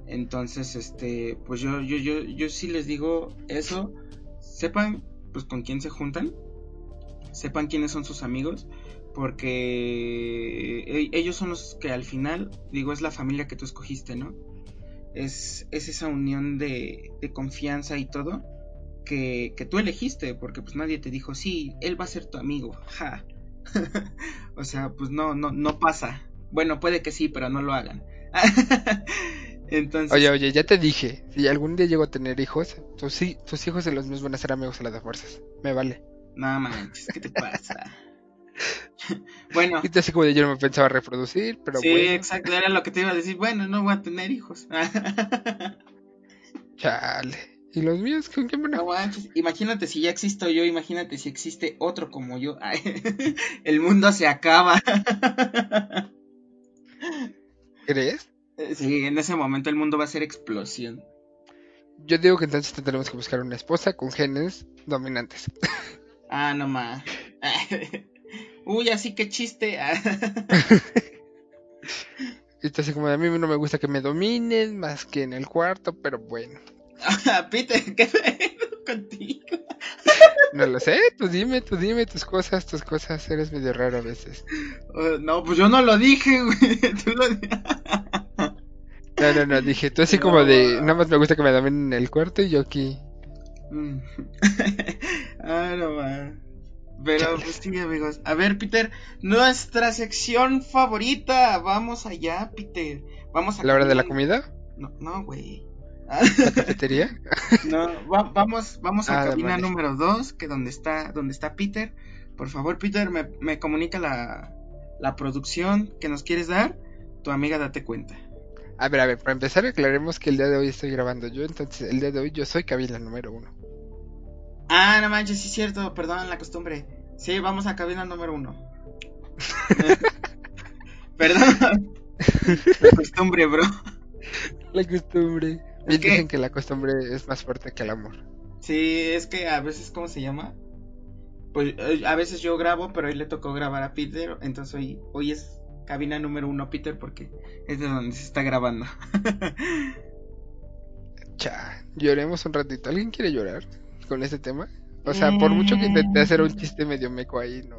Entonces, este, pues yo, yo, yo, yo sí les digo eso, sepan, pues con quién se juntan, sepan quiénes son sus amigos, porque e, ellos son los que al final, digo, es la familia que tú escogiste, ¿no? es, esa unión de, confianza y todo que, tú elegiste, porque pues nadie te dijo, sí, él va a ser tu amigo, ja. o sea, pues no, no, no pasa. Bueno, puede que sí, pero no lo hagan. Entonces... Oye, oye, ya te dije, si algún día llego a tener hijos, tus, tus hijos de los míos van a ser amigos a las de fuerzas. Me vale. No manches, ¿qué te pasa? bueno. Y así como de yo no me pensaba reproducir, pero Sí, exacto, era lo que te iba a decir. Bueno, no voy a tener hijos. Chale. ¿Y los míos con quién van a... imagínate si ya existo yo, imagínate si existe otro como yo. el mundo se acaba. ¿Crees? Eh, sí, en ese momento el mundo va a ser explosión. Yo digo que entonces tendremos que buscar una esposa con genes dominantes. Ah, no más. Uy, así que chiste. Así como a mí no me gusta que me dominen más que en el cuarto, pero bueno. Peter, ¿qué pedo contigo? no lo sé, tú dime, tú dime tus cosas, tus cosas, eres medio raro a veces. Uh, no, pues yo no lo dije, güey. Tú lo... no, no, no, dije, tú así como de, nada más me gusta que me dominen en el cuarto y yo aquí. Mm. ah, no, man. Pero pues sí, amigos. A ver, Peter, nuestra sección favorita. Vamos allá, Peter. Vamos a ¿La hora de la comida? No, no, güey. ¿La cafetería? no, vamos, vamos a ah, cabina número 2, que donde está, donde está Peter. Por favor, Peter, me, me comunica la, la producción que nos quieres dar. Tu amiga, date cuenta. A ver, a ver, para empezar aclaremos que el día de hoy estoy grabando yo, entonces el día de hoy yo soy cabina número uno. Ah, no manches, sí es cierto, perdón la costumbre. Sí, vamos a cabina número uno. perdón. La costumbre, bro. La costumbre. Es que... dicen que la costumbre es más fuerte que el amor. Sí, es que a veces, ¿cómo se llama? Pues eh, a veces yo grabo, pero hoy le tocó grabar a Peter, entonces hoy, hoy es cabina número uno, Peter, porque es de donde se está grabando. Cha, lloremos un ratito. ¿Alguien quiere llorar? con este tema. O sea, por mucho que intenté hacer un chiste medio meco ahí, no,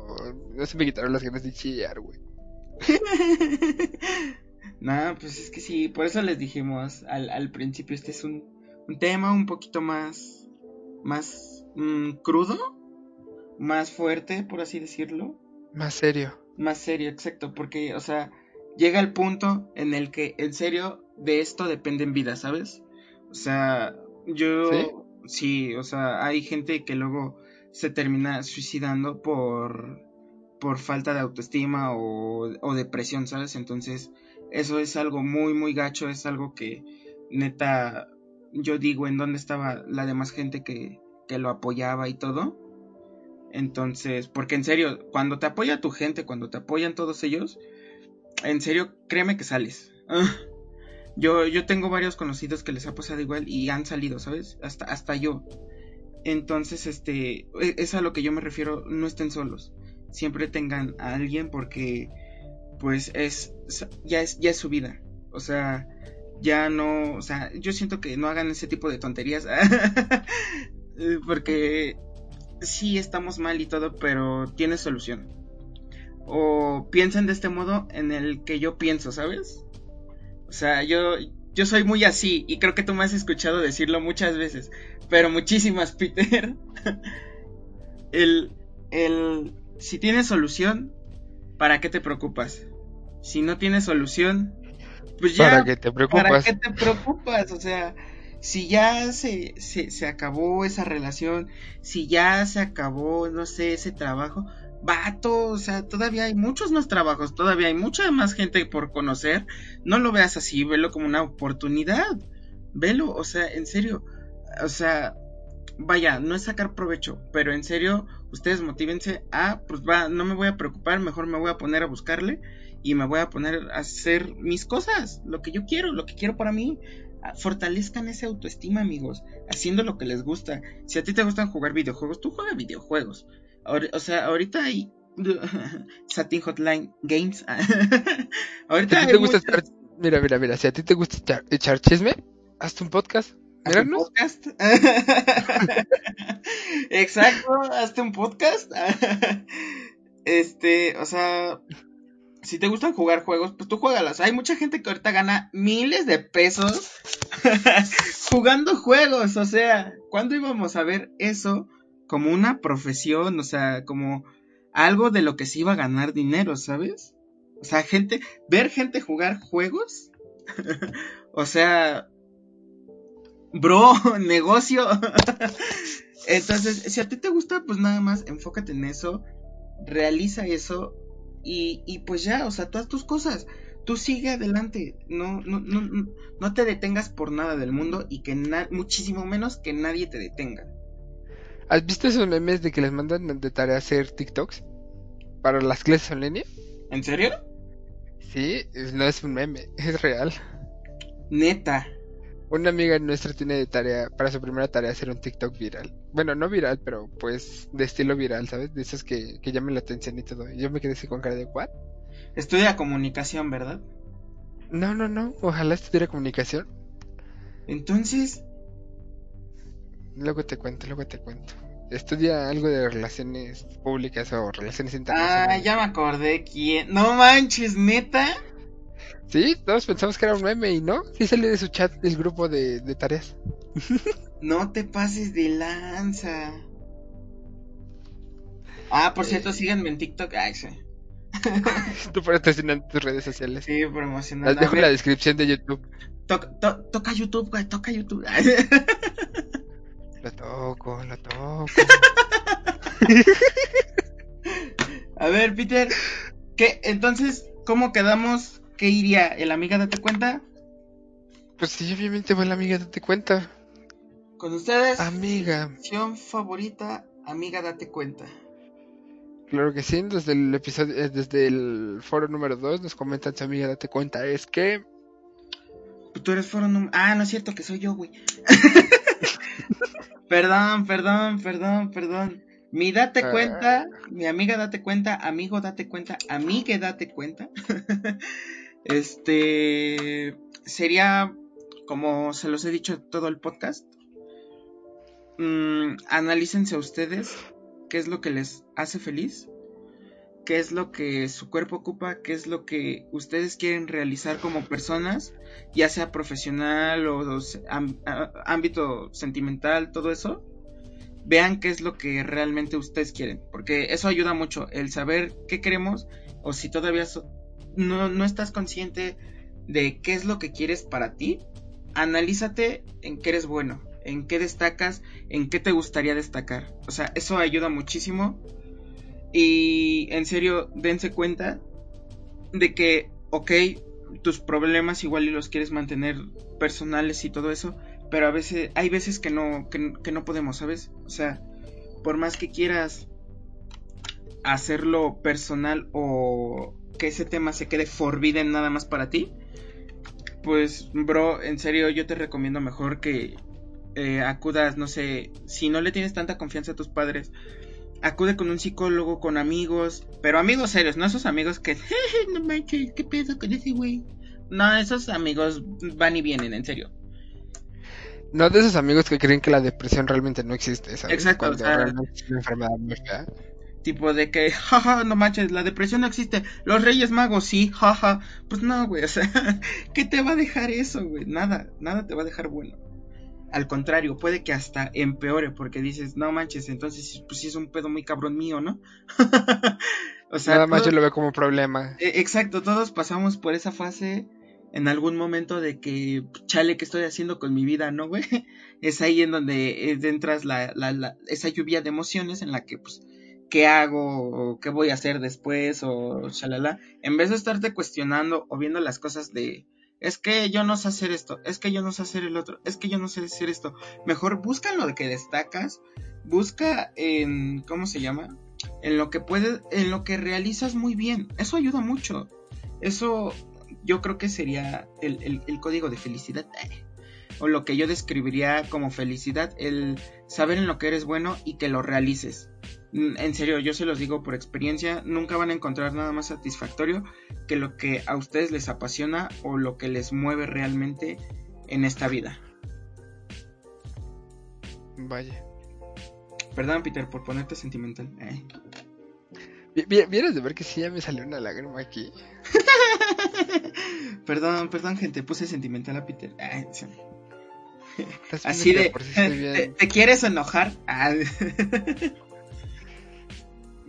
no se me quitaron las ganas de chillar, güey. nah, pues es que sí, por eso les dijimos al, al principio, este es un, un tema un poquito más, más mm, crudo, más fuerte, por así decirlo. Más serio. Más serio, exacto, porque, o sea, llega el punto en el que, en serio, de esto dependen vidas, ¿sabes? O sea, Yo, ¿Sí? o sea, hay gente que luego se termina suicidando por, por falta de autoestima o, o depresión, ¿sabes? Entonces, eso es algo muy, muy gacho, es algo que neta, yo digo, ¿en dónde estaba la demás gente que, que lo apoyaba y todo? Entonces, porque en serio, cuando te apoya tu gente, cuando te apoyan todos ellos, en serio, créeme que sales. Yo, yo tengo varios conocidos que les ha pasado igual y han salido, ¿sabes? Hasta, hasta yo. Entonces, este, e, es a lo que yo me refiero, no estén solos. Siempre tengan a alguien porque, pues, es, ya es, ya es su vida. O sea, ya no, o sea, yo siento que no hagan ese tipo de tonterías. porque sí estamos mal y todo, pero tiene solución. O piensen de este modo en el que yo pienso, ¿sabes? O sea, yo, yo soy muy así y creo que tú me has escuchado decirlo muchas veces, pero muchísimas, Peter. el, el, si tienes solución, ¿para qué te preocupas? Si no tienes solución, pues ya. ¿Para qué te preocupas? ¿Para qué te preocupas? O sea, si ya se, se, se acabó esa relación, si ya se acabó, no sé, ese trabajo, vato, o sea, todavía hay muchos más trabajos, todavía hay mucha más gente por conocer. No lo veas así, velo como una oportunidad. Velo, o sea, en serio, o sea, vaya, no es sacar provecho, pero en serio, ustedes motívense a, pues va, no me voy a preocupar, mejor me voy a poner a buscarle y me voy a poner a hacer mis cosas, lo que yo quiero, lo que quiero para mí. Fortalezcan esa autoestima, amigos, haciendo lo que les gusta. Si a ti te gustan jugar videojuegos, tú juega videojuegos o sea, ahorita hay Satin Hotline Games. ahorita te gusta Mira, mira, mira, si a ti te gusta echar, chisme, hazte un podcast. ¿Hazte un podcast? Exacto, hazte un podcast. este, o sea, si te gustan jugar juegos, pues tú juegalas. Hay mucha gente que ahorita gana miles de pesos jugando juegos. O sea, ¿cuándo íbamos a ver eso? como una profesión, o sea, como algo de lo que se iba a ganar dinero, ¿sabes? O sea, gente, ver gente jugar juegos, o sea, bro, negocio. Entonces, si a ti te gusta, pues nada más enfócate en eso, realiza eso y, y pues ya, o sea, todas tus cosas. Tú sigue adelante, no, no, no, no te detengas por nada del mundo y que muchísimo menos que nadie te detenga. ¿Has visto esos memes de que les mandan de tarea hacer TikToks? Para las clases en línea. ¿En serio? Sí, no es un meme, es real. Neta. Una amiga nuestra tiene de tarea, para su primera tarea, hacer un TikTok viral. Bueno, no viral, pero pues de estilo viral, ¿sabes? De esos que, que llamen la atención y todo. Y yo me quedé así con cara de, ¿what? Estudia comunicación, ¿verdad? No, no, no. Ojalá estudiara comunicación. Entonces, Luego te cuento, luego te cuento. Estudia algo de relaciones públicas o relaciones internacionales. Ah, ya me acordé quién. No manches, neta. Sí, todos pensamos que era un meme y no. Sí salió de su chat del grupo de, tareas. no te pases de lanza. Ah, por cierto, eh. síganme en TikTok. Ay, sí. Tú en tus redes sociales. Sí, promocionando. Las dejo en la descripción de YouTube. toca YouTube, güey, toca YouTube. Lo toco, lo toco. A ver, Peter, ¿qué? Entonces, ¿cómo quedamos? ¿Qué iría? ¿El amiga date cuenta? Pues sí, obviamente va la amiga date cuenta. Con ustedes. Amiga. Opción favorita, amiga date cuenta. Claro que sí, desde el episodio, eh, desde el foro número 2 nos comentan su amiga date cuenta, es que... Tú eres foro número... Ah, no es cierto que soy yo, güey. Perdón, perdón, perdón, perdón. Mi date ah. cuenta, mi amiga date cuenta, amigo date cuenta, amigue date cuenta. este sería, como se los he dicho todo el podcast, mm, analícense a ustedes qué es lo que les hace feliz qué es lo que su cuerpo ocupa, qué es lo que ustedes quieren realizar como personas, ya sea profesional o, ámbito sentimental, todo eso. Vean qué es lo que realmente ustedes quieren, porque eso ayuda mucho, el saber qué queremos o si todavía no, no estás consciente de qué es lo que quieres para ti, analízate en qué eres bueno, en qué destacas, en qué te gustaría destacar. O sea, eso ayuda muchísimo. Y en serio, dense cuenta de que, ok, tus problemas igual y los quieres mantener personales y todo eso, pero a veces hay veces que no, que, no podemos, ¿sabes? O sea, por más que quieras hacerlo personal o que ese tema se quede forbidden nada más para ti, pues, bro, en serio, yo te recomiendo mejor que eh, acudas, no sé, si no le tienes tanta confianza a tus padres, acude con un psicólogo, con amigos, pero amigos serios, no esos amigos que, no manches, ¿qué pedo con ese güey? No, esos amigos van y vienen, en serio. No de esos amigos que creen que la depresión realmente no existe, ¿sabes? Exacto, o sea, realmente es una enfermedad muy fea. Tipo de que, jaja, no manches, la depresión no existe. Los Reyes Magos sí, jaja. Pues no, güey, o sea, ¿qué te va a dejar eso, güey? Nada, nada te va a dejar bueno. Al contrario, puede que hasta empeore porque dices, no manches, entonces pues sí es un pedo muy cabrón mío, ¿no? o sea, nada más yo lo veo como problema. E, exacto, todos pasamos por esa fase en algún momento de que, chale, ¿qué estoy haciendo con mi vida, no, güey? Es ahí en donde eh, entras la, la, esa lluvia de emociones en la que, pues, ¿qué hago? ¿Qué voy a hacer después? O chalala. En vez de estarte cuestionando o viendo las cosas de, es que yo no sé hacer esto, es que yo no sé hacer el otro, es que yo no sé hacer esto. Mejor busca en lo que destacas, busca en, ¿cómo se llama? En lo que puedes, en lo que realizas muy bien. Eso ayuda mucho. Eso yo creo que sería el, código de felicidad. O lo que yo describiría como felicidad, el saber en lo que eres bueno y que lo realices. Mm, en serio, yo se los digo por experiencia, nunca van a encontrar nada más satisfactorio que lo que a ustedes les apasiona o lo que les mueve realmente en esta vida. Vaya. Perdón, Peter, por ponerte sentimental. Eh. ¿Vienes de ver que sí ya me salió una lágrima aquí? perdón, perdón, gente, puse sentimental a Peter. Así de. ¿te, quieres enojar? Ah.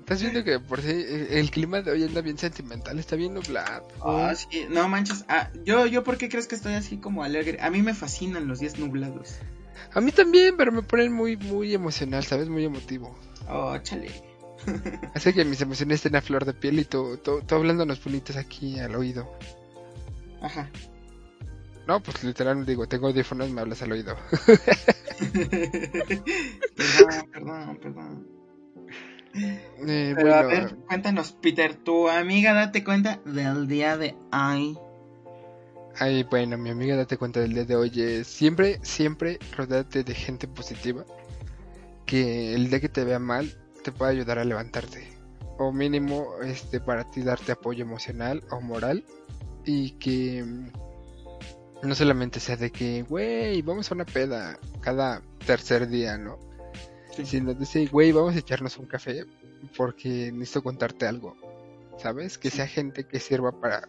Estás viendo que por si el clima de hoy anda bien sentimental, está bien nublado. Ah, sí, no manches. Ah, yo, yo, ¿por qué crees que estoy así como alegre? A mí me fascinan los días nublados. A mí también, pero me ponen muy, muy emocional, ¿sabes? Muy emotivo. Oh, chale. Hace que mis emociones estén a flor de piel y tú, tú, tú hablándonos bonitos aquí al oído. Ajá. No, pues literal digo, tengo audífonos, me hablas al oído. perdón, perdón, perdón. Eh, Pero a ver, cuéntanos, Peter, tu amiga date cuenta del día de hoy. Ay, bueno, mi amiga date cuenta del día de hoy siempre, siempre rodeate de gente positiva. Que el día que te vea mal te pueda ayudar a levantarte. O mínimo, este, para ti darte apoyo emocional o moral. Y que mm, no solamente sea de que, güey, vamos a una peda cada tercer día, ¿no? Si nos dice, güey, vamos a echarnos un café porque necesito contarte algo, ¿sabes? Que sea gente que sirva para,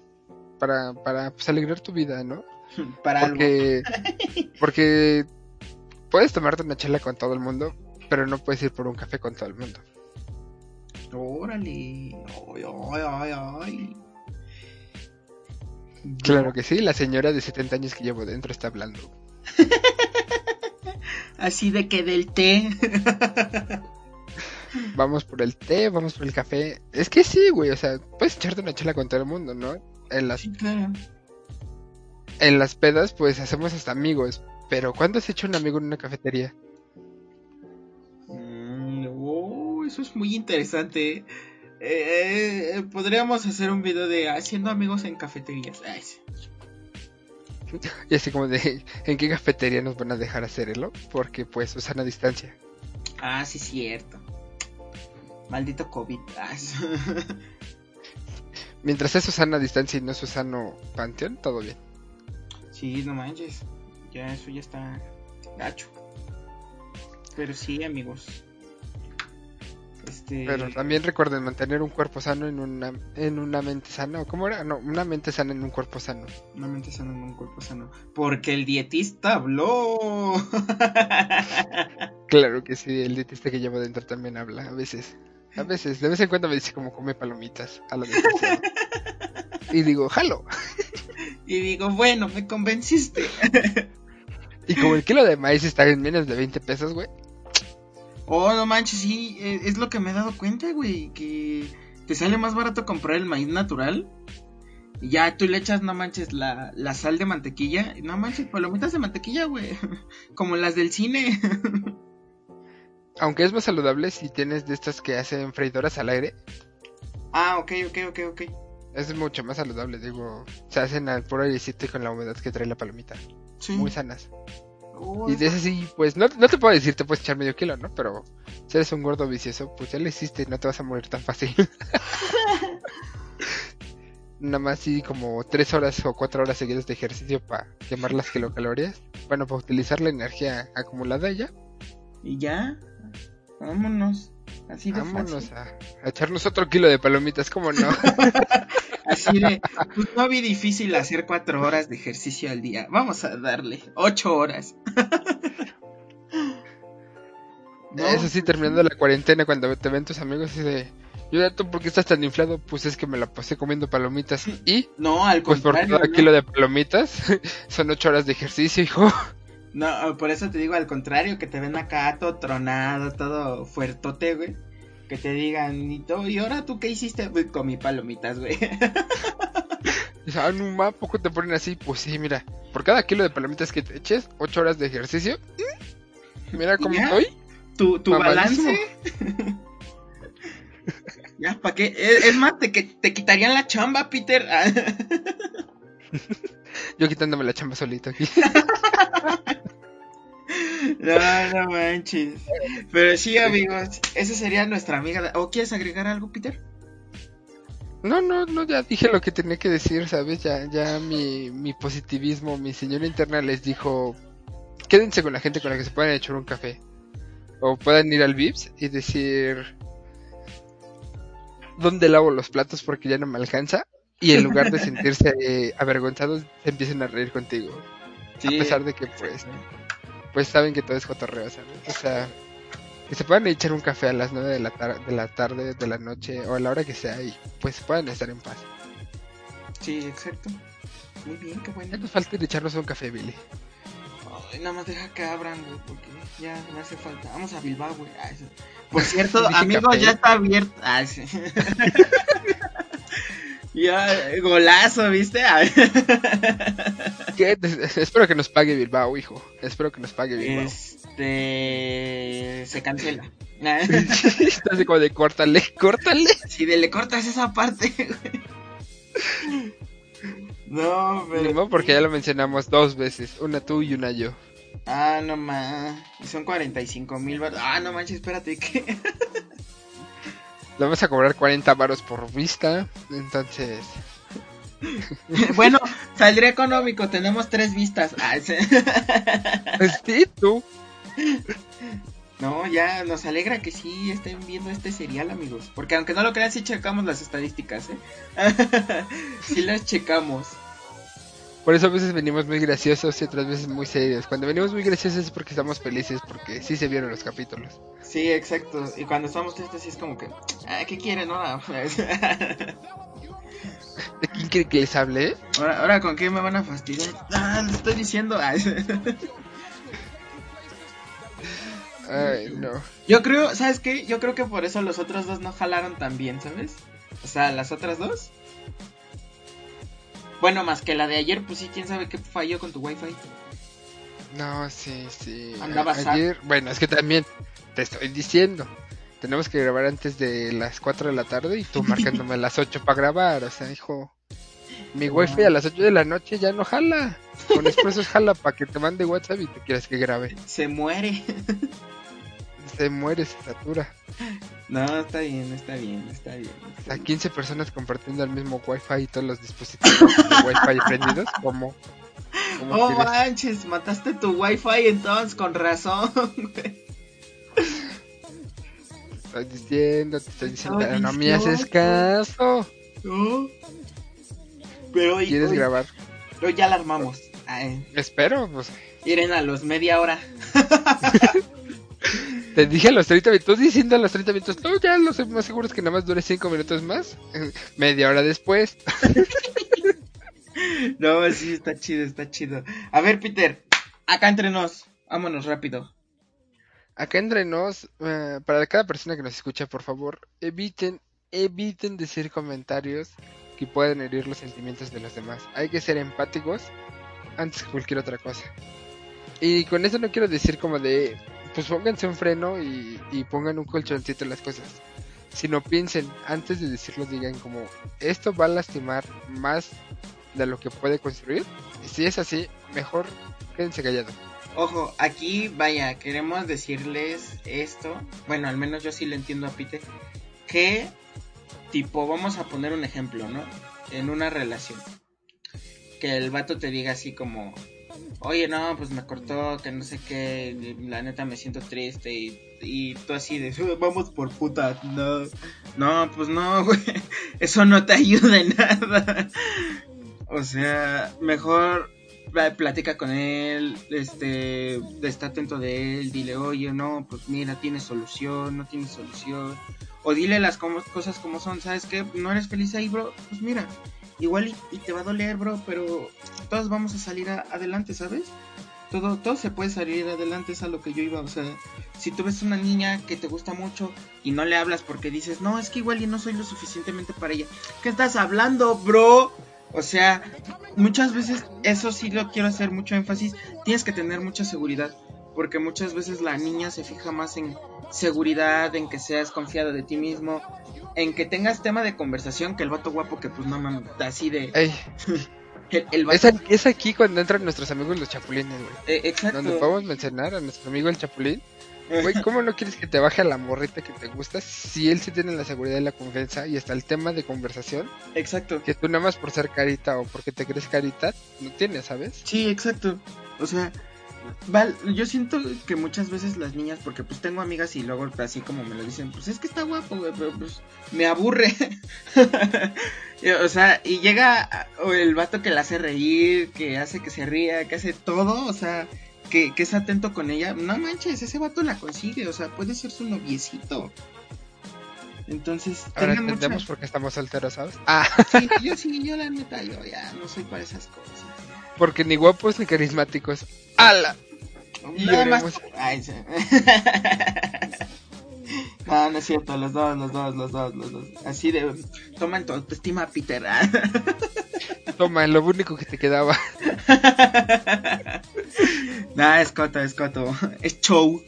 para, para pues, alegrar tu vida, ¿no? Para porque, porque puedes tomarte una chela con todo el mundo, pero no puedes ir por un café con todo el mundo. Órale, ay, ay, ay, Claro que sí, la señora de 70 años que llevo dentro está hablando. Así de que del té. vamos por el té, vamos por el café. Es que sí, güey, o sea, puedes echarte una chela con todo el mundo, ¿no? En las, En las pedas, pues hacemos hasta amigos. Pero ¿cuándo has hecho un amigo en una cafetería? Mm, oh, eso es muy interesante. Eh, eh, podríamos hacer un video de haciendo amigos en cafeterías. Y así como de, ¿en qué cafetería nos van a dejar hacerlo? Porque pues usan a distancia. Ah, sí, cierto. Maldito COVID. Ah, Mientras es a distancia y no es Susano Panteón, todo bien. Sí, no manches. Ya eso ya está gacho. Pero sí, amigos. Este... Pero también recuerden mantener un cuerpo sano en una, en una mente sana. ¿Cómo era? No, una mente sana en un cuerpo sano. Una mente sana en un cuerpo sano. Porque el dietista habló. claro que sí, el dietista que llevo dentro también habla a veces. A veces, de vez en cuando me dice como come palomitas a lo Y digo, jalo. Y digo, bueno, me convenciste. Y como el kilo de maíz está en menos de 20 pesos, güey. Oh, no manches, sí, eh, es lo que me he dado cuenta, güey, que te sale más barato comprar el maíz natural. Y ya tú le echas, no manches, la, la sal de mantequilla. No manches, palomitas de mantequilla, güey. Como las del cine. Aunque es más saludable si tienes de estas que hacen freidoras al aire. ah, ok, ok, ok, ok. Es mucho más saludable, digo. Se hacen al puro airecito y con la humedad que trae la palomita. Sí. Muy sanas. Y de ese sí, pues no, no te puedo decir, te puedes echar medio kilo, ¿no? Pero si eres un gordo vicioso, pues ya lo hiciste no te vas a morir tan fácil. Nada más sí como tres horas o cuatro horas seguidas de ejercicio para quemar las kilocalorías. Bueno, para utilizar la energía acumulada ya. Y ya, vámonos. Así de Vámonos fácil. a, a echarnos otro kilo de palomitas, ¿cómo no? Así de, pues no vi difícil hacer cuatro horas de ejercicio al día. Vamos a darle ocho horas. No, Eso sí, terminando la cuarentena, cuando te ven tus amigos y de... Yo ¿tú por qué estás tan inflado? Pues es que me la pasé comiendo palomitas. Y, No, al pues por contrario. cada ¿no? kilo de palomitas, son ocho horas de ejercicio, hijo. No, por eso te digo al contrario, que te ven acá todo tronado, todo fuertote, güey. Que te digan, y, todo, ¿y ahora tú qué hiciste? Pues comí palomitas, güey. Ah, no, ¿a poco te ponen así? Pues sí, mira, por cada kilo de palomitas que te eches, ocho horas de ejercicio. Mira cómo ¿Ya? estoy. tu tu balance. ya, ¿para qué? Es, es más, te, que- te quitarían la chamba, Peter. Yo quitándome la chamba solito aquí. no, no manches. Pero sí, amigos, esa sería nuestra amiga. ¿O quieres agregar algo, Peter? No, no, no, ya dije lo que tenía que decir, ¿sabes? Ya, ya mi, mi positivismo, mi señora interna les dijo, quédense con la gente con la que se puedan echar un café. O puedan ir al Vips y decir, ¿dónde lavo los platos porque ya no me alcanza? Y en lugar de sentirse eh, avergonzados, se empiecen a reír contigo. A pesar de que, pues, pues saben que todo es cotorreo, ¿sabes? O sea, que se puedan echar un café a las 9 de la, de la tarde, de la noche o a la hora que sea y pues puedan estar en paz. Sí, exacto. Muy bien, qué bueno. Ya nos falta echarnos un café, Billy. Ay, nada más deja que abran, güey, porque ya me hace falta. Vamos a Bilbao, güey. Por cierto, amigos, café. ya está abierto. Ah, sí. ya, eh, golazo, ¿viste? ¿Qué? Espero que nos pague Bilbao, hijo. Espero que nos pague Bilbao. Este. Se cancela. Estás así como de córtale, córtale. si de le cortas esa parte, güey. No, pero. modo, porque ya lo mencionamos dos veces. Una tú y una yo. Ah, no más. Son 45 mil. Ah, no manches, espérate, ¿qué? Le vamos a cobrar 40 varos por vista. Entonces, bueno, saldría económico, tenemos tres vistas. Ah, sí. sí, tú. No, ya nos alegra que sí estén viendo este serial, amigos. Porque aunque no lo crean, sí checamos las estadísticas, ¿eh? sí las checamos. Por eso a veces venimos muy graciosos y otras veces muy serios. Cuando venimos muy graciosos es porque estamos felices, porque sí se vieron los capítulos. Sí, exacto. Y cuando estamos tristes, sí es como que, ah, ¿qué quieren ahora? ¿De quién quiere que les hable? ahora? Ahora, ¿con qué me van a fastidiar? Ah, le estoy diciendo. Ay, no. Yo creo, ¿sabes qué? Yo creo que por eso los otros dos no jalaron tan bien, ¿sabes? O sea, las otras dos. Bueno, más que la de ayer, pues sí, quién sabe qué falló con tu wifi. No, sí, sí. Andaba sad. Ayer, bueno, es que también te estoy diciendo. Tenemos que grabar antes de las 4 de la tarde y tú marcándome a las 8 para grabar. O sea, hijo, mi wifi a las 8 de la noche ya no jala. Con expresos jala para que te mande WhatsApp y tú quieras que grabe. Se muere. Se muere, se satura. No, está bien, está bien, está bien. Sea, 15 personas compartiendo el mismo wifi y todos los dispositivos de wifi prendidos. ¿Cómo Oh quieres? manches, mataste tu wifi entonces, con razón. Te estoy diciendo, te estoy diciendo, pero no me haces caso. No. Pero hoy, ¿Quieres hoy- grabar? hoy ya la armamos. Ay, Espero, pues. Miren a los media hora. Te dije a los 30 minutos, diciendo a los 30 minutos, no, ya lo sé, más seguro es que nada más dure 5 minutos más. Media hora después. No, sí, está chido, está chido. A ver, Peter, acá entre nos, vámonos rápido. Acá entre nos, eh, para cada persona que nos escucha, por favor, eviten, eviten decir comentarios que pueden herir los sentimientos de los demás. Hay que ser empáticos antes que cualquier otra cosa. Y con eso no quiero decir como de, pues pónganse un freno y, y pongan un colchoncito en las cosas. Sino piensen, antes de decirlo, digan como, esto va a lastimar más de lo que puede construir. Y si es así, mejor quédense callados. Ojo, aquí vaya, queremos decirles esto. Bueno, al menos yo sí le entiendo a Pite. Que, tipo, vamos a poner un ejemplo, ¿no? En una relación. Que el vato te diga así como, oye, no, pues me cortó, que no sé qué, la neta me siento triste y, y tú así de, vamos por puta, no, no, pues no, güey, eso no te ayuda en nada. O sea, mejor platica con él, este, está atento de él, dile, oye, no, pues mira, tiene solución, no tiene solución. O dile las cosas como son, ¿sabes qué? No eres feliz ahí, bro, pues mira, igual y, te va a doler, bro, pero todos vamos a salir adelante, ¿sabes? Todo, todo se puede salir adelante, es a lo que yo iba, o sea, si tú ves una niña que te gusta mucho y no le hablas porque dices, no, es que igual y no soy lo suficientemente para ella, ¿qué estás hablando, bro? O sea, muchas veces, eso sí lo quiero hacer mucho énfasis, tienes que tener mucha seguridad, porque muchas veces la niña se fija más en seguridad, en que seas confiado de ti mismo, en que tengas tema de conversación que el vato guapo que pues no mames, así de... es, aquí cuando entran nuestros amigos los chapulines, güey. Eh, exacto. Donde podemos mencionar a nuestro amigo el chapulín. Güey, ¿cómo no quieres que te baje a la morrita que te gusta si él sí tiene la seguridad y la confianza y hasta el tema de conversación? Exacto. Que tú nada más por ser carita o porque te crees carita, no tienes, ¿sabes? Sí, exacto. O sea, yo siento que muchas veces las niñas, porque pues tengo amigas y luego así como me lo dicen, pues es que está guapo, güey, pero pues me aburre. o sea, y llega el vato que la hace reír, que hace que se ría, que hace todo, o sea, que, que es atento con ella, no manches, ese vato la consigue, o sea, puede ser su noviecito. Entonces, ahora entendemos por qué estamos solteros, ¿sabes? Ah. Sí, yo sí, yo la neta, yo ya no soy para esas cosas. Porque ni guapos ni carismáticos. ¡Hala! Nada más. Ay, sí. no, no es cierto, los dos, los dos, los dos, los dos. Así de. Toma en tu autoestima, Peter. Toma, lo único que te quedaba. Nah, es coto, es coto. Es show.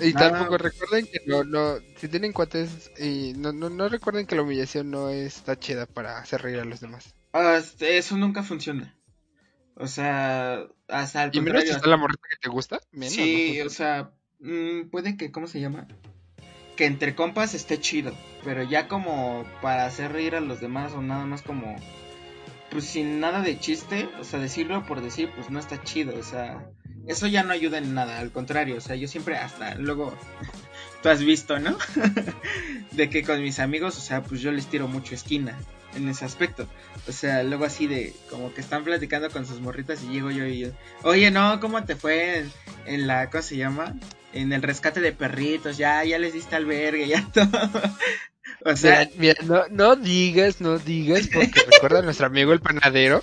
Y tampoco recuerden que no, no, si tienen cuates y no, no, no recuerden que la humillación no está chida para hacer reír a los demás. Ah, este, eso nunca funciona. O sea, hasta el ¿Y menos si está la morrita que te gusta? sí, o sea, mm, puede que, ¿cómo se llama? Que entre compas esté chido, pero ya como para hacer reír a los demás o nada más como pues sin nada de chiste, o sea, decirlo por decir, pues no está chido, o sea, eso ya no ayuda en nada, al contrario, o sea, yo siempre hasta luego, tú has visto, ¿no? de que con mis amigos, o sea, pues yo les tiro mucho esquina en ese aspecto, o sea, luego así de, como que están platicando con sus morritas y llego yo y yo, oye, no, ¿cómo te fue en, la, ¿cómo se llama? En el rescate de perritos, ya, ya les diste albergue, ya todo. O sea, mira, no, no digas, no digas, porque recuerda a nuestro amigo el panadero.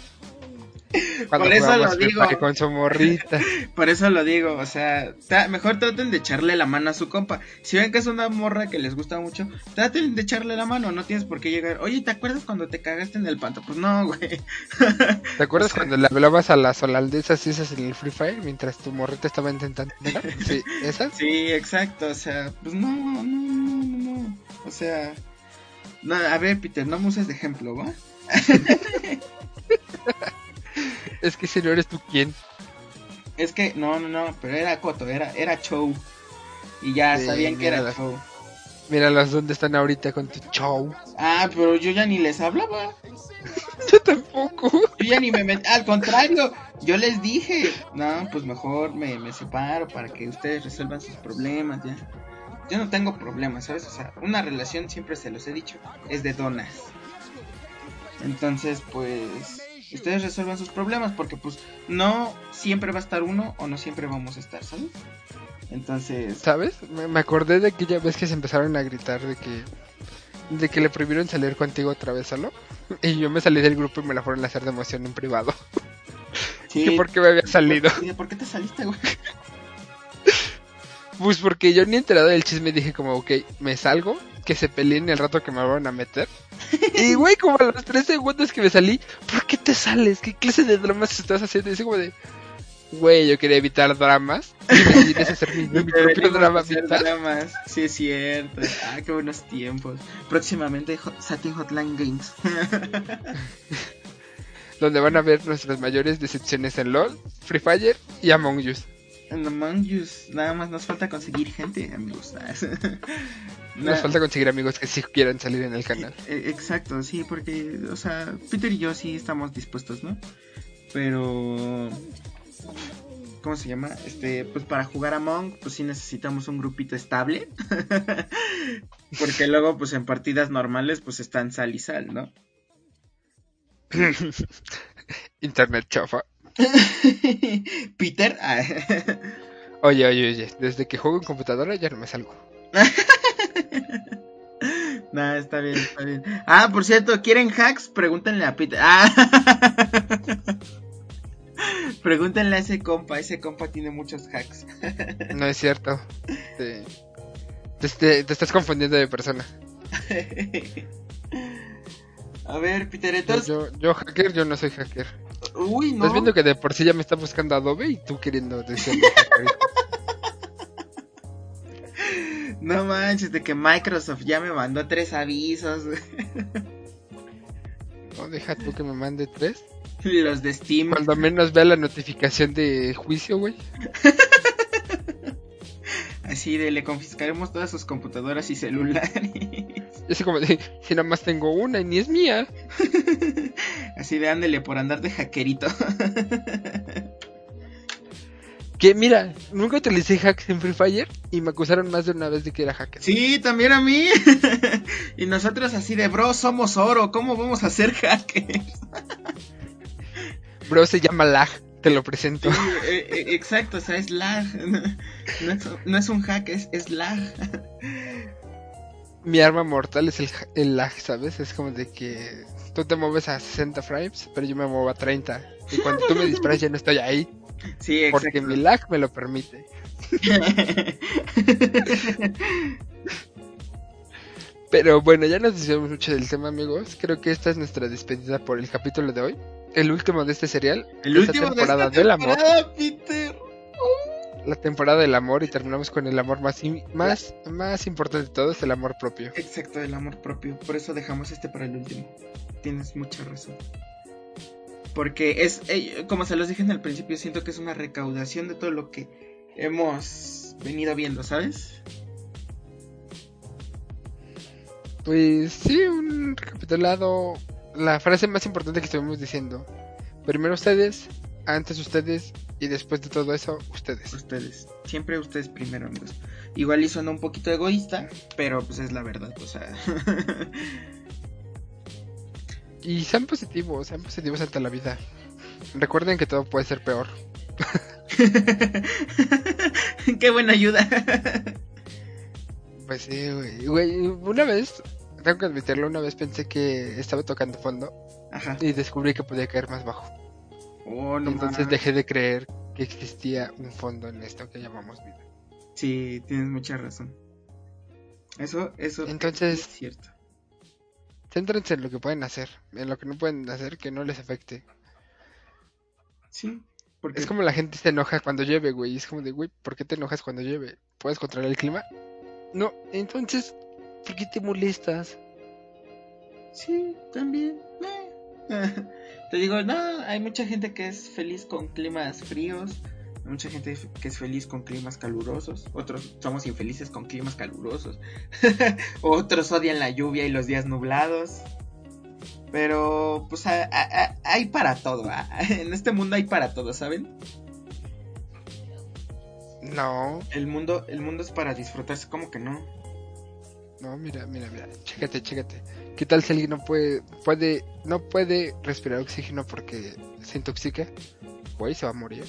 Por eso lo digo. Con su morrita. Por eso lo digo, o sea, mejor traten de echarle la mano a su compa. Si ven que es una morra que les gusta mucho, traten de echarle la mano, no tienes por qué llegar. Oye, ¿te acuerdas cuando te cagaste en el panto? Pues no, güey. ¿Te acuerdas cuando le hablabas a las holandesas esas en el Free Fire mientras tu morrita estaba intentando? Sí, exacto, o sea, pues no, no, no, no, no. O sea, no, a ver, Peter, no me uses de ejemplo, ¿va? Es que si no eres tú, ¿quién? Es que, no, no, no, pero era Coto, era, era show. Y ya sabían que era show. Míralas dónde están ahorita con tu show. Ah, pero yo ya ni les hablaba. yo tampoco. Yo ya ni me metí. Al contrario, yo les dije, no, pues mejor me, me separo para que ustedes resuelvan sus problemas, ya yo no tengo problemas, ¿sabes? O sea, una relación, siempre se los he dicho, es de donas. Entonces, pues, ustedes resuelvan sus problemas porque pues no siempre va a estar uno o no siempre vamos a estar, ¿sabes? Entonces... ¿Sabes? Me acordé de aquella vez que se empezaron a gritar de que... De que le prohibieron salir contigo otra vez solo. Y yo me salí del grupo y me la fueron a hacer de emoción en privado. Sí. que por qué me había salido. ¿Y de por qué te saliste, güey? Pues porque yo ni enterado del chisme dije como, ok, me salgo, que se peleen el rato que me van a meter. Y güey, como a los tres segundos que me salí, ¿por qué te sales? ¿Qué clase de dramas estás haciendo? Y dice como de, güey, yo quería evitar dramas. Y me hacer mi, mi propio drama dramas. Sí, es cierto. Ah, qué buenos tiempos. Próximamente Satin Hotline Games. Donde van a ver nuestras mayores decepciones en LOL, Free Fire y Among Us. En Among Us, nada más nos falta conseguir gente, amigos. Nos falta conseguir amigos que sí quieran salir en el canal. Eh, Exacto, sí, porque, o sea, Peter y yo sí estamos dispuestos, ¿no? Pero, ¿cómo se llama? Este, pues para jugar a Monk, pues sí necesitamos un grupito estable. porque luego, pues en partidas normales, pues están sal y sal, ¿no? Internet chafa. Peter, ah, Oye, oye, oye, desde que juego en computadora ya no me salgo. Nah, está bien, está bien. Ah, por cierto, ¿quieren hacks? Pregúntenle a Peter. Ah. Pregúntenle a ese compa, ese compa tiene muchos hacks. No es cierto. Te, te- estás confundiendo de persona. a ver, Peter, Yo, entonces... yo, yo hacker, yo no soy hacker. Uy, no. Estás viendo que de por sí ya me está buscando Adobe y tú queriendo decirme hacker. No manches, de que Microsoft ya me mandó tres avisos. No, deja tú que me mande tres. Y los de Steam. Cuando menos vea la notificación de juicio, güey. Así de le confiscaremos todas sus computadoras y celulares. Así como de, si nada más tengo una y ni es mía. Así de ándele por andar de hackerito. Que mira, nunca utilicé hacks en Free Fire y me acusaron más de una vez de que era hacker. Sí, también a mí. y nosotros así de, bro, somos oro, ¿cómo vamos a ser hackers? Bro, se llama lag, te lo presento. Sí, eh, eh, exacto, o sea, es lag. No es, no es un hack, es, es lag. Mi arma mortal es el, el lag, ¿sabes? Es como de que tú te mueves a 60 frames, pero yo me muevo a 30. Y cuando tú me disparas ya no estoy ahí, Sí, porque mi lag me lo permite. Pero bueno, ya nos desviamos mucho del tema, amigos. Creo que esta es nuestra despedida por el capítulo de hoy. El último de este serial. El de esta temporada del amor. Peter. La temporada del amor y terminamos con el amor más, más, más importante de todos, el amor propio. Exacto, el amor propio. Por eso dejamos este para el último. Tienes mucha razón. Porque es, eh, como se los dije en el principio, siento que es una recaudación de todo lo que hemos venido viendo, ¿sabes? Pues sí, un recapitulado. La frase más importante que estuvimos diciendo. Primero ustedes, antes ustedes y después de todo eso, ustedes. Ustedes. Siempre ustedes primero, amigos. Igual y suena un poquito egoísta, pero pues es la verdad, o sea. Y sean positivos, sean positivos ante la vida. Recuerden que todo puede ser peor. Qué buena ayuda. Pues sí, güey. Güey, Una vez, tengo que admitirlo, una vez pensé que estaba tocando fondo Ajá. y descubrí que podía caer más bajo. Oh, no Entonces dejé de creer que existía un fondo en esto que llamamos vida. Sí, tienes mucha razón. Eso, eso Entonces- es cierto. Céntrense en lo que pueden hacer, en lo que no pueden hacer que no les afecte. Sí, porque Es como la gente se enoja cuando llueve, güey. Es como de, güey, ¿por qué te enojas cuando llueve? ¿Puedes controlar el clima? No, entonces, ¿por qué te molestas? sí, también. eh. Te digo, no, hay mucha gente que es feliz con climas fríos, mucha gente que es feliz con climas calurosos, otros somos infelices con climas calurosos, otros odian la lluvia y los días nublados. Pero, pues, a- a- a- hay para todo. ah. En este mundo hay para todo, ¿saben? No, El mundo, el mundo es para disfrutarse, como que no. no, mira, mira, mira, chécate, chécate. ¿Qué tal si alguien no puede, puede, no puede respirar oxígeno porque se intoxica? Güey, se va a morir.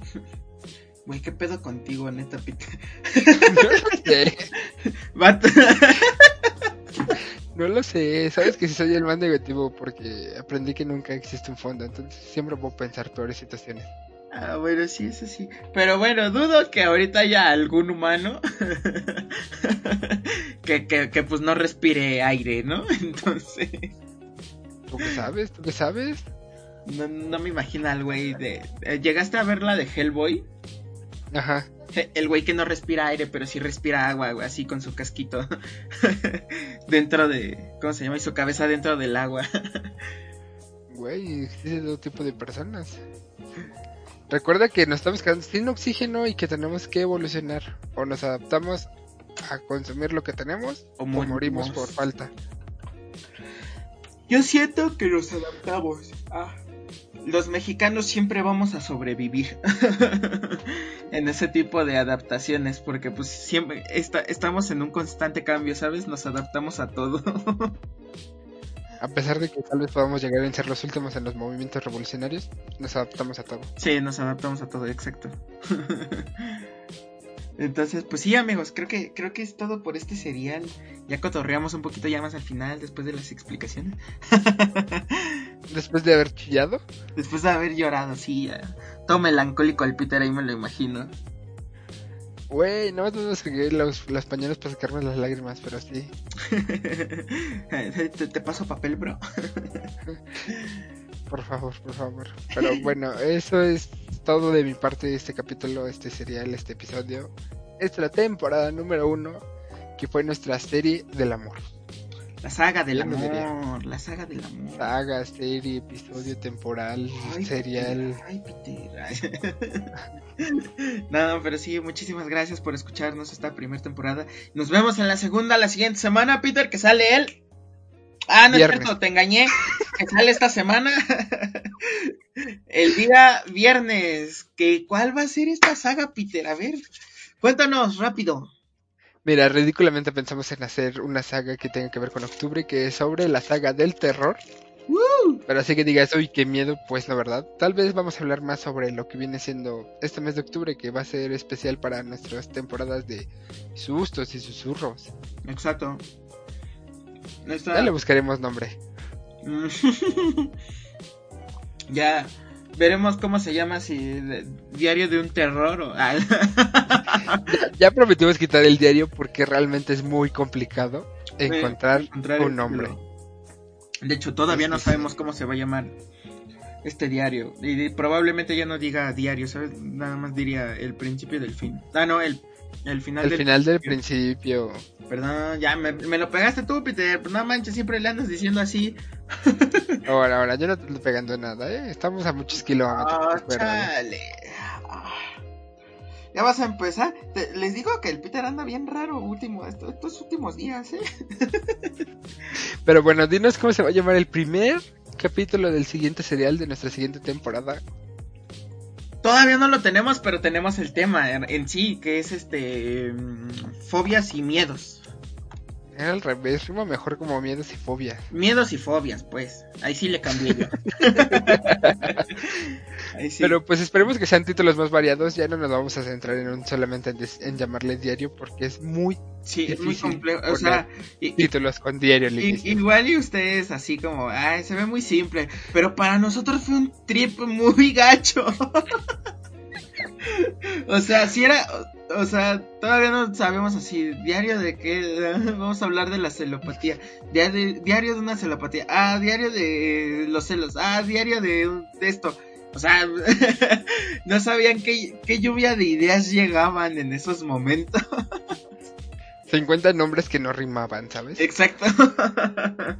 Güey, ¿qué pedo contigo, neta, Pita? Eh, Vato. No lo sé, sabes que si soy el más negativo porque aprendí que nunca existe un fondo, entonces siempre puedo pensar peores situaciones. Ah, bueno, sí, eso sí. Pero bueno, dudo que ahorita haya algún humano que, que, que pues no respire aire, ¿no? Entonces... ¿Tú qué sabes? ¿Tú qué sabes? No, no me imagino al güey de... eh, ¿Llegaste a ver la de Hellboy? Ajá. El güey que no respira aire, pero sí respira agua, güey, así con su casquito. dentro de... ¿Cómo se llama? Y su cabeza dentro del agua. Güey, existe todo tipo de personas. Recuerda que nos estamos quedando sin oxígeno y que tenemos que evolucionar. O nos adaptamos a consumir lo que tenemos O o, morimos. morimos por falta. Yo siento que nos adaptamos. Ah. Los mexicanos siempre vamos a sobrevivir en ese tipo de adaptaciones porque pues siempre esta- estamos en un constante cambio, ¿sabes? Nos adaptamos a todo. A pesar de que tal vez podamos llegar a ser los últimos en los movimientos revolucionarios, nos adaptamos a todo. sí, nos adaptamos a todo, exacto. Entonces, pues sí, amigos, creo que creo que es todo por este serial. Ya cotorreamos un poquito ya más al final después de las explicaciones. Después de haber chillado, Después de haber llorado, sí, todo melancólico el Peter ahí me lo imagino. güey, no me a seguir los, los pañuelos para sacarme las lágrimas, pero sí. te, te paso papel, bro. Por favor, por favor. Pero bueno, eso es todo de mi parte de este capítulo, este serial, este episodio. Esta es la temporada número uno, que fue nuestra serie del amor. La saga del diría. amor, la saga del amor. Saga, serie, episodio, temporal, Ay, serial. Peter, Ay, Peter. ay. no, pero sí, muchísimas gracias por escucharnos esta primera temporada. Nos vemos en la segunda, la siguiente semana, Peter, que sale él. Ah, no es cierto, te engañé. Que sale esta semana. El día viernes. Que, ¿Cuál va a ser esta saga, Peter? A ver, cuéntanos rápido. Mira, ridículamente pensamos en hacer una saga que tenga que ver con octubre, que es sobre la saga del terror. Pero así que digas, uy, qué miedo, pues la verdad. Tal vez vamos a hablar más sobre lo que viene siendo este mes de octubre, que va a ser especial para nuestras temporadas de sustos y susurros. Exacto. Nuestra- Ya le buscaremos nombre. Ya veremos cómo se llama si diario de un terror o Ya, ya prometimos quitar el diario porque realmente es muy complicado encontrar encontrar un nombre. De hecho, todavía no sabemos cómo se va a llamar este diario. Y probablemente ya no diga diario, ¿sabes? Nada más diría el principio del fin. Ah, no, el, el final El del final del principio. Perdón, ya me, me lo pegaste tú, Peter. Pues no manches, siempre le andas diciendo así. Ahora, ahora, yo no te estoy pegando nada, ¿eh? Estamos a muchos kilómetros. Acuérdate. chale. Ah. Ya vas a empezar. Te- les digo que el Peter anda bien raro último, esto- estos últimos días, ¿eh? Pero bueno, dinos cómo se va a llamar el primer capítulo del siguiente serial de nuestra siguiente temporada. Todavía no lo tenemos, pero tenemos el tema en, en sí, que es este mm, fobias y miedos. Era al revés, rima mejor como miedos y fobias. Miedos y fobias, pues. Ahí sí le cambié yo. Sí. Pero pues esperemos que sean títulos más variados. Ya no nos vamos a centrar en un solamente en, llamarle diario porque es muy sí, es muy complejo. O sea, y- títulos con diario igual y ustedes así como, ay, se ve muy simple, pero para nosotros fue un trip muy gacho. o sea, si era, o, o sea, todavía no sabemos así, diario de qué, vamos a hablar de la celopatía, diario, diario de una celopatía, ah, diario de los celos, ah, diario de, de esto. O sea, no sabían qué, qué lluvia de ideas llegaban en esos momentos. 50 nombres que no rimaban, ¿sabes? Exacto.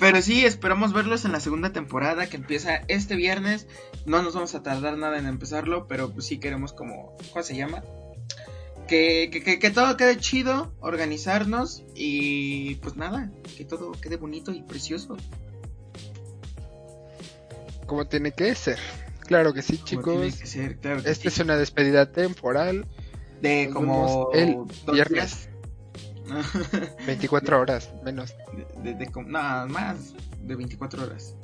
Pero sí, esperamos verlos en la segunda temporada que empieza este viernes. No nos vamos a tardar nada en empezarlo, pero pues sí queremos como... ¿Cómo se llama? Que, que, que, que todo quede chido, organizarnos y pues nada, que todo quede bonito y precioso. Como tiene que ser. Claro que sí, Como tiene chicos. que ser, claro que Esta sí. es una despedida temporal. de nos como el viernes. días. 24 horas, menos. de, de- no, más de 24 horas.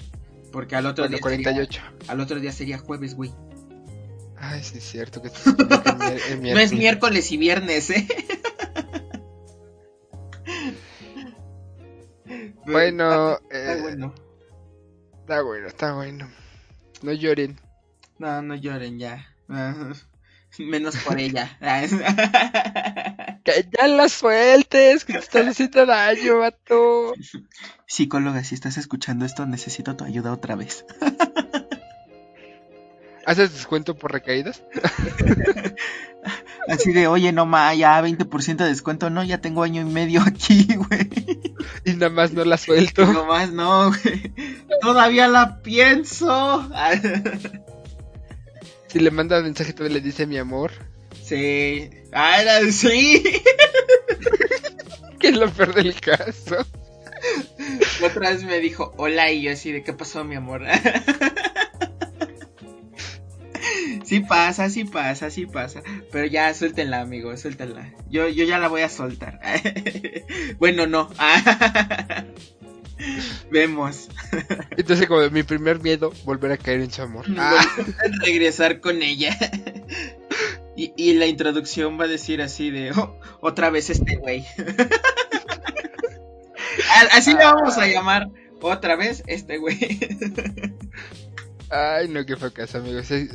Porque al otro Bueno, día sería- 48. al otro día sería jueves, güey. Ay, sí, es cierto que No es miércoles y viernes, ¿eh? Bueno, eh, bueno. Está bueno, está bueno. No lloren. No, no lloren ya. Menos por ella. Que ya la sueltes, que te estás haciendo daño, vato. Psicóloga, si estás escuchando esto, necesito tu ayuda otra vez. ¿Haces descuento por recaídas? Así de, oye, no ma, ya 20% de descuento. No, ya tengo año y medio aquí, güey. Y nada más no la suelto. No más, no, güey. Todavía la pienso. Si le manda mensaje, todavía le dice mi amor. Sí. Ah, era, sí. Que es lo peor del caso. La otra vez me dijo hola y yo así de qué pasó mi amor. Sí pasa, sí pasa, sí pasa. Pero ya suéltenla, amigo, suéltenla. Yo, yo ya la voy a soltar. Bueno, no. Vemos. Entonces, como mi primer miedo, volver a caer en su amor. Ah, Regresar con ella. Y, y la introducción va a decir así de "Oh, otra vez este güey. Así le vamos a llamar. Otra vez este güey. Ay, no, qué fue caso, amigos. Si,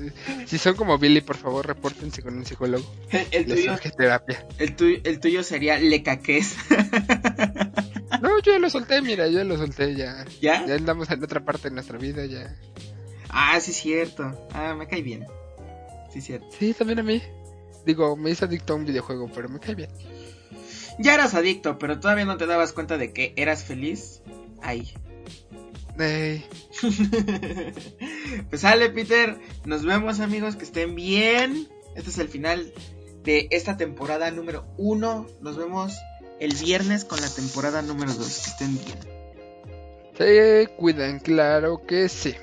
si son como Billy, por favor, repórtense con un psicólogo. El Les tuyo, terapia. el tuyo, el tuyo sería lecaques. No, yo ya lo solté, mira, yo ya lo solté ya. ¿Ya? Ya andamos en otra parte de nuestra vida, ya. Ah, sí, cierto. Ah, me cae bien. Sí, cierto. Sí, también a mí. Digo, me hice adicto a un videojuego, pero me cae bien. Ya eras adicto, pero todavía no te dabas cuenta de que eras feliz. Ahí. Pues sale, Peter. Nos vemos, amigos. Que estén bien. Este es el final de esta temporada número uno. Nos vemos el viernes con la temporada número dos. Que estén bien. se cuidan, claro que sí.